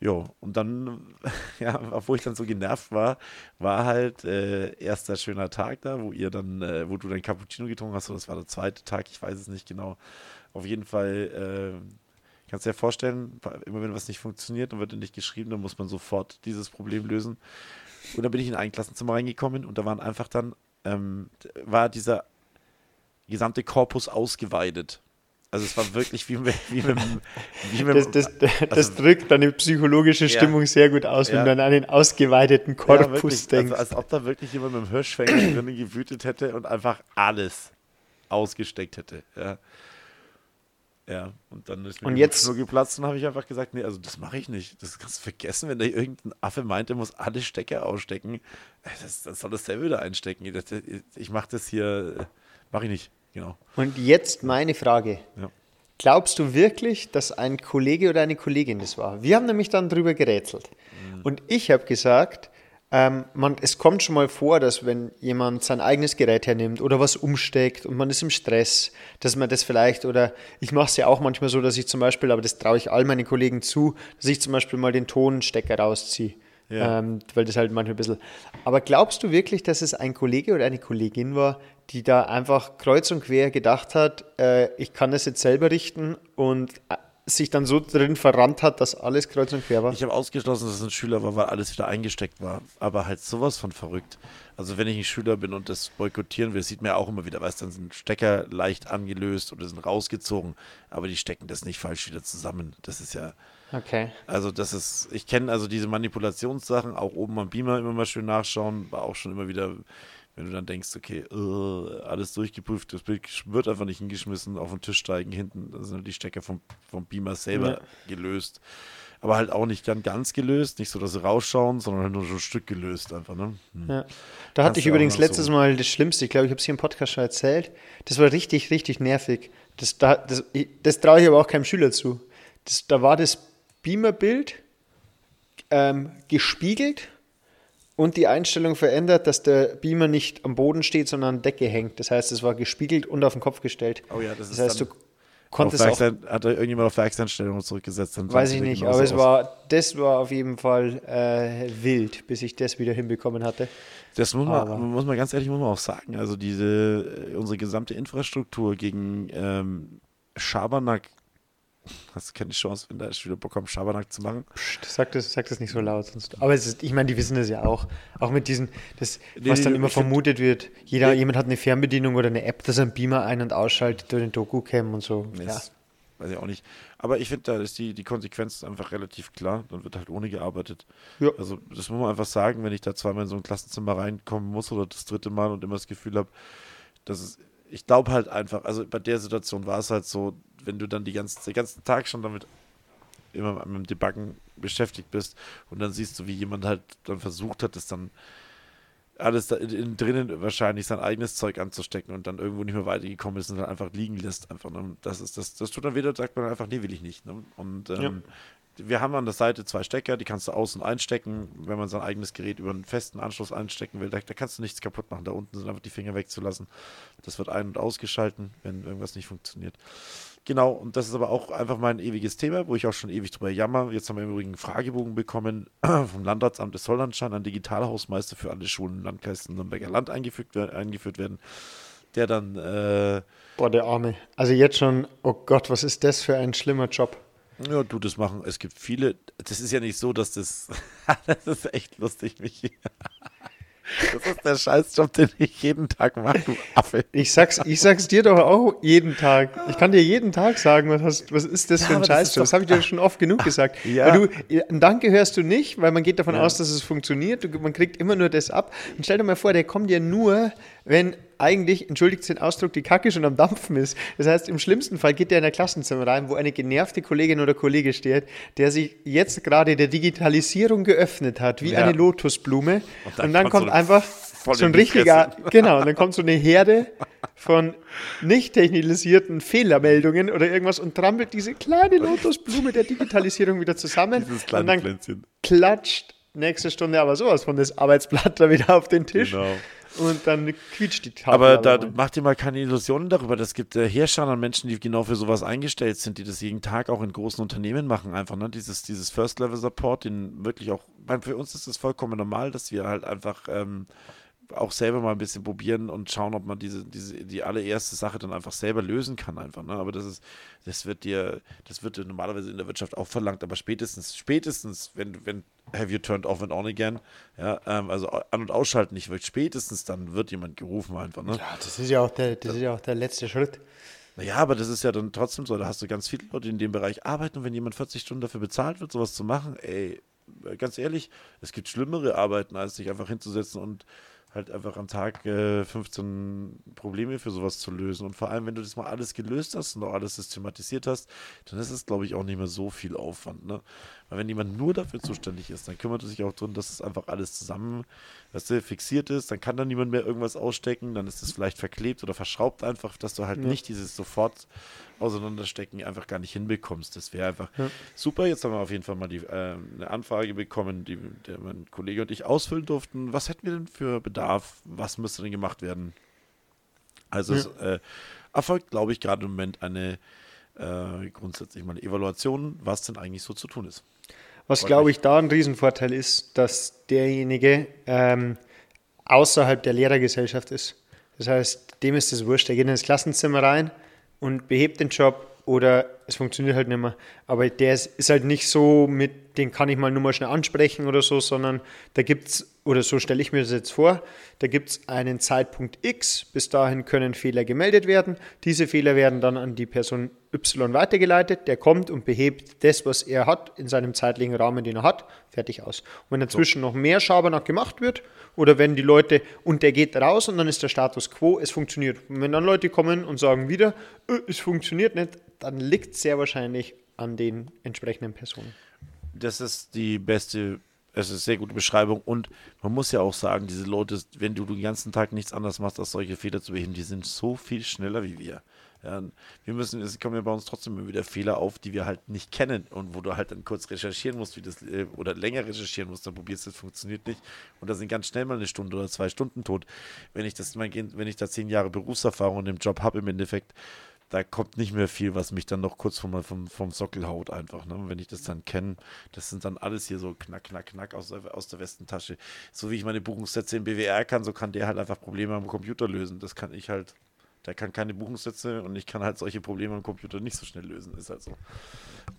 Jo, und dann, ja, obwohl ich dann so genervt war, war halt äh, erster schöner Tag da, wo ihr dann, äh, wo du dein Cappuccino getrunken hast, oder das war der zweite Tag, ich weiß es nicht genau. Auf jeden Fall, äh, kannst du dir vorstellen, immer wenn was nicht funktioniert, dann wird nicht geschrieben, dann muss man sofort dieses Problem lösen. Und dann bin ich in ein Klassenzimmer reingekommen und da waren einfach dann, ähm, war dieser gesamte Korpus ausgeweidet. Also es war wirklich wie mit, wie mit, wie mit Das, das, das, also- drückt deine psychologische Ja. Stimmung sehr gut aus, wenn Ja. du an einen ausgeweiteten Ja, Korpus wirklich. denkst. Also, als ob da wirklich jemand mit dem Hirschfänger drinnen gewütet hätte und einfach alles ausgesteckt hätte. Ja. Ja, und dann ist mir Und jetzt- nur geplatzt und habe ich einfach gesagt, nee, also das mache ich nicht. Das kannst du vergessen, wenn da irgendein Affe meint, er muss alle Stecker ausstecken. Das, das soll das selber wieder einstecken. Das, ich mache das hier, mache ich nicht. Genau. Und jetzt meine Frage. Ja. Glaubst du wirklich, dass ein Kollege oder eine Kollegin das war? Wir haben nämlich dann drüber gerätselt. Und ich habe gesagt, ähm, man, es kommt schon mal vor, dass wenn jemand sein eigenes Gerät hernimmt oder was umsteckt und man ist im Stress, dass man das vielleicht, oder ich mache es ja auch manchmal so, dass ich zum Beispiel, aber das traue ich all meinen Kollegen zu, dass ich zum Beispiel mal den Tonstecker rausziehe. Ja. Ähm, weil das halt manchmal ein bisschen. Aber glaubst du wirklich, dass es ein Kollege oder eine Kollegin war, die da einfach kreuz und quer gedacht hat, äh, ich kann das jetzt selber richten und äh, sich dann so drin verrannt hat, dass alles kreuz und quer war. Ich habe ausgeschlossen, dass es ein Schüler war, weil alles wieder eingesteckt war. Aber halt sowas von verrückt. Also wenn ich ein Schüler bin und das boykottieren will, sieht man ja auch immer wieder, weißt dann sind Stecker leicht angelöst oder sind rausgezogen, aber die stecken das nicht falsch wieder zusammen. Das ist ja, Okay. also das ist, ich kenne also diese Manipulationssachen, auch oben am Beamer immer mal schön nachschauen, war auch schon immer wieder, wenn du dann denkst, okay, äh, alles durchgeprüft, das Bild wird einfach nicht hingeschmissen, auf den Tisch steigen, hinten sind halt die Stecker vom, vom Beamer selber Ja. gelöst. Aber halt auch nicht ganz, ganz gelöst, nicht so, dass sie rausschauen, sondern halt nur so ein Stück gelöst einfach, ne? Hm. Ja. Da hatte ich übrigens letztes so- Mal das Schlimmste, ich glaube, ich habe es hier im Podcast schon erzählt. Das war richtig, richtig nervig. Das, da, das, ich- das traue ich aber auch keinem Schüler zu. Das, da war das Beamer-Bild ähm, gespiegelt und die Einstellung verändert, dass der Beamer nicht am Boden steht, sondern an der Decke hängt. Das heißt, es war gespiegelt und auf den Kopf gestellt. Oh ja, das ist heißt, du konntest auch hat irgendjemand auf Werkseinstellungen zurückgesetzt? Weiß ich nicht, aber es aus. war, das war auf jeden Fall äh, wild, bis ich das wieder hinbekommen hatte. Das muss Aber- man, muss man ganz ehrlich muss man auch sagen. Also diese äh, unsere gesamte Infrastruktur gegen ähm, Schabernack, hast du keine Chance, wenn da Schüler Bock haben, Schabernack zu machen. Psst, sag das, sag das nicht so laut. Sonst. Aber ist, ich meine, die wissen das ja auch. Auch mit diesen, das, Nee, was nee, dann immer vermutet wird. Jeder, jemand hat eine Fernbedienung oder eine App, dass er einen Beamer ein- und ausschaltet durch den Doku-Cam und so. Ja. das weiß ich auch nicht. Aber ich finde, da ist die, die Konsequenz einfach relativ klar. Dann wird halt ohne gearbeitet. Ja. Also das muss man einfach sagen, wenn ich da zweimal in so ein Klassenzimmer reinkommen muss oder das dritte Mal und immer das Gefühl habe, dass es, ich glaube halt einfach, also bei der Situation war es halt so, wenn du dann die ganze, den ganzen Tag schon damit immer mit dem Debuggen beschäftigt bist und dann siehst du, wie jemand halt dann versucht hat, das dann alles da innen drinnen wahrscheinlich sein eigenes Zeug anzustecken und dann irgendwo nicht mehr weitergekommen ist und dann einfach liegen lässt. Einfach, ne? Das ist das, das tut dann wieder, sagt man einfach, nee, will ich nicht. Ne? Und ähm, wir haben an der Seite zwei Stecker, die kannst du außen einstecken, wenn man sein eigenes Gerät über einen festen Anschluss einstecken will. Da, da kannst du nichts kaputt machen. Da unten sind einfach die Finger wegzulassen. Das wird ein- und ausgeschalten, wenn irgendwas nicht funktioniert. Genau, und das ist aber auch einfach mein ewiges Thema, wo ich auch schon ewig drüber jammer. Jetzt haben wir im Übrigen einen Fragebogen bekommen vom Landratsamt. Es soll anscheinend ein Digitalhausmeister für alle Schulen im Landkreis Nürnberger Land eingefügt, eingeführt werden, der dann äh, Boah, der Arme. Also jetzt schon, oh Gott, was ist das für ein schlimmer Job? Ja, du das machen. Es gibt viele. Das ist ja nicht so, dass das. das ist echt lustig, Michi. Das ist der Scheißjob, den ich jeden Tag mache, du Affe. Ich sag's, ich sag's dir doch auch jeden Tag. Ich kann dir jeden Tag sagen, was, hast, was ist das für ein das Scheißjob. Das, doch- habe ich dir schon oft genug gesagt. Ja. Weil du, ein Danke hörst du nicht, weil man geht davon Ja. aus, dass es funktioniert. Du, man kriegt immer nur das ab. Und stell dir mal vor, der kommt ja nur, wenn eigentlich, entschuldigt den Ausdruck, die Kacke schon am Dampfen ist. Das heißt, im schlimmsten Fall geht der in ein Klassenzimmer rein, wo eine genervte Kollegin oder Kollege steht, der sich jetzt gerade der Digitalisierung geöffnet hat, wie Ja. eine Lotusblume. Und dann dann, kommt so einfach so in ein richtiger, genau, und dann kommt so eine Herde von nicht technisierten Fehlermeldungen oder irgendwas und trampelt diese kleine Lotusblume der Digitalisierung wieder zusammen. Dieses und kleine dann Pflänzchen. klatscht nächste Stunde aber sowas von das Arbeitsblatt da wieder auf den Tisch. Genau. Und dann quietscht die Tafel. Aber da mal. macht ihr mal keine Illusionen darüber. Das gibt äh, Herrscher an Menschen, die genau für sowas eingestellt sind, die das jeden Tag auch in großen Unternehmen machen. Einfach, ne? Dieses, dieses First-Level-Support, den wirklich auch, ich meine, für uns ist es vollkommen normal, dass wir halt einfach ähm, auch selber mal ein bisschen probieren und schauen, ob man diese, diese, die allererste Sache dann einfach selber lösen kann, einfach. Ne? Aber das ist, das wird dir, das wird dir normalerweise in der Wirtschaft auch verlangt, aber spätestens, spätestens, wenn, wenn have you turned off and on again, ja, ähm, also an- und ausschalten nicht wirkt, spätestens dann wird jemand gerufen einfach, ne? ja, das ist ja auch der, das ist ja auch der letzte Schritt. Naja, aber das ist ja dann trotzdem so, da hast du ganz viele Leute, die in dem Bereich arbeiten und wenn jemand 40 Stunden dafür bezahlt wird, sowas zu machen, ey, ganz ehrlich, es gibt schlimmere Arbeiten, als sich einfach hinzusetzen und halt einfach am Tag äh, 15 Probleme für sowas zu lösen. Und vor allem, wenn du das mal alles gelöst hast und auch alles systematisiert hast, dann ist es, glaube ich, auch nicht mehr so viel Aufwand. Ne? Weil wenn jemand nur dafür zuständig ist, dann kümmert er sich auch darum, dass es einfach alles zusammen weißt du, fixiert ist, dann kann da niemand mehr irgendwas ausstecken, dann ist es vielleicht verklebt oder verschraubt einfach, dass du halt nicht dieses sofort auseinanderstecken einfach gar nicht hinbekommst. Das wäre einfach super. Jetzt haben wir auf jeden Fall mal die, äh, eine Anfrage bekommen, die der mein Kollege und ich ausfüllen durften. Was hätten wir denn für Bedarf? Was müsste denn gemacht werden? Also es äh, erfolgt, glaube ich, gerade im Moment eine äh, grundsätzlich mal eine Evaluation, was denn eigentlich so zu tun ist. Was, glaube ich, da ein Riesenvorteil ist, dass derjenige ähm, außerhalb der Lehrergesellschaft ist. Das heißt, dem ist es wurscht. Der geht ins Klassenzimmer rein und behebt den Job, oder es funktioniert halt nicht mehr. Aber der ist, ist halt nicht so mit, den kann ich mal nur mal schnell ansprechen oder so, sondern da gibt es, oder so stelle ich mir das jetzt vor, da gibt es einen Zeitpunkt X, bis dahin können Fehler gemeldet werden. Diese Fehler werden dann an die Person Y weitergeleitet, der kommt und behebt das, was er hat, in seinem zeitlichen Rahmen, den er hat, fertig aus. Und wenn dazwischen noch mehr Schabernack gemacht wird, oder wenn die Leute, und der geht raus und dann ist der Status quo, es funktioniert. Und wenn dann Leute kommen und sagen wieder, äh, es funktioniert nicht, dann liegt es sehr wahrscheinlich an den entsprechenden Personen. Das ist die beste, es ist eine sehr gute Beschreibung und man muss ja auch sagen, diese Leute, wenn du den ganzen Tag nichts anderes machst, als solche Fehler zu beheben, die sind so viel schneller wie wir. Ja, wir müssen, es kommen ja bei uns trotzdem immer wieder Fehler auf, die wir halt nicht kennen und wo du halt dann kurz recherchieren musst, wie das, äh, oder länger recherchieren musst, dann probierst du, das funktioniert nicht und da sind ganz schnell mal eine Stunde oder zwei Stunden tot. Wenn ich das, mein, wenn ich da zehn Jahre Berufserfahrung im Job habe im Endeffekt, da kommt nicht mehr viel, was mich dann noch kurz vom, vom, vom Sockel haut einfach. Ne? Wenn ich das dann kenne, das sind dann alles hier so knack, knack, knack aus der, aus der Westentasche. So wie ich meine Buchungssätze im BWR kann, so kann der halt einfach Probleme am Computer lösen. Das kann ich halt der kann keine Buchungssätze und ich kann halt solche Probleme am Computer nicht so schnell lösen. Ist halt so.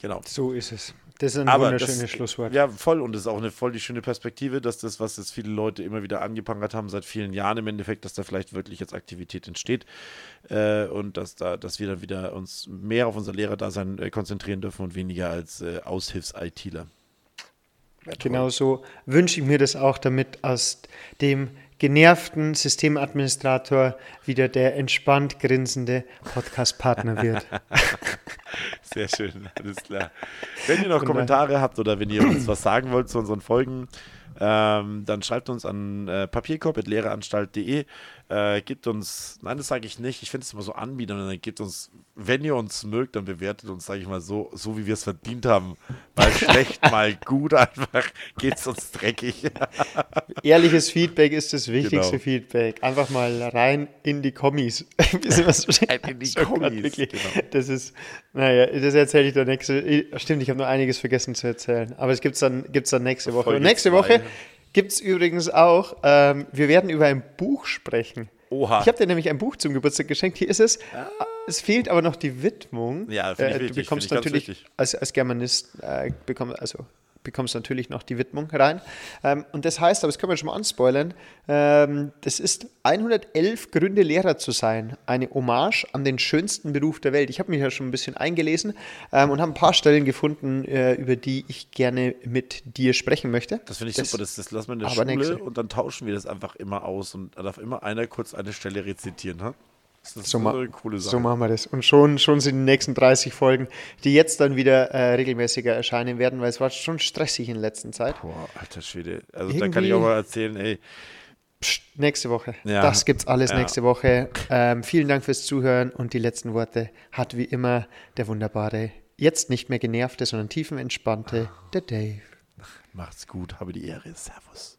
Genau. So ist es. Das ist ein Aber wunderschönes das, Schlusswort. Ja, voll. Und das ist auch eine voll die schöne Perspektive, dass das, was jetzt viele Leute immer wieder angeprangert haben seit vielen Jahren im Endeffekt, dass da vielleicht wirklich jetzt Aktivität entsteht äh, und dass da, dass wir dann wieder uns mehr auf unser Lehrerdasein äh, konzentrieren dürfen und weniger als äh, Aushilfs-ITler. Genau so wünsche ich mir das auch, damit aus dem genervten Systemadministrator wieder der entspannt grinsende Podcast-Partner wird. Sehr schön, alles klar. Wenn ihr noch Kommentare habt oder wenn ihr uns was sagen wollt zu unseren Folgen, ähm, dann schreibt uns an äh, papierkorb.lehreanstalt.de. Äh, gibt uns, nein, das sage ich nicht, ich finde es immer so anbieten, dann gibt uns, wenn ihr uns mögt, dann bewertet uns, sage ich mal, so, so wie wir es verdient haben. Mal schlecht, mal gut, einfach geht es uns dreckig. Ehrliches Feedback ist das wichtigste Genau. Feedback. Einfach mal rein in die Kommis. Rein in die Kommis, genau. Das ist, naja, das erzähle ich dann nächste. Stimmt, ich habe nur einiges vergessen zu erzählen. Aber es gibt es dann, gibt's dann nächste Woche. Folge Und nächste zwei. Woche gibt es übrigens auch, ähm, wir werden über ein Buch sprechen. Oha. Ich habe dir nämlich ein Buch zum Geburtstag geschenkt. Hier ist es. Es fehlt aber noch die Widmung. Ah. Ja, äh, du wichtig, bekommst ich ganz natürlich als, als Germanist äh, bekomm, also bekommst natürlich noch die Widmung rein. Ähm, und das heißt, aber das können wir schon mal anspoilern, ähm, das ist 111 Gründe, Lehrer zu sein. Eine Hommage an den schönsten Beruf der Welt. Ich habe mich ja schon ein bisschen eingelesen ähm, und habe ein paar Stellen gefunden, äh, über die ich gerne mit dir sprechen möchte. Das finde ich super, das, das lassen wir in der Schule nächste. und dann tauschen wir das einfach immer aus und da darf immer einer kurz eine Stelle rezitieren. Ha? Das ist So, eine coole Sache. so machen wir das. Und schon, schon sind die nächsten 30 Folgen, die jetzt dann wieder äh, regelmäßiger erscheinen werden, weil es war schon stressig in letzter Zeit. Boah, alter Schwede. Also da kann Irgendwie- ich auch mal erzählen, ey, Psst, nächste Woche. Ja. Das gibt's alles Ja. nächste Woche. Ähm, vielen Dank fürs Zuhören und die letzten Worte hat wie immer der wunderbare, jetzt nicht mehr genervte, sondern tiefenentspannte, der Dave. macht's gut, habe die Ehre. Servus.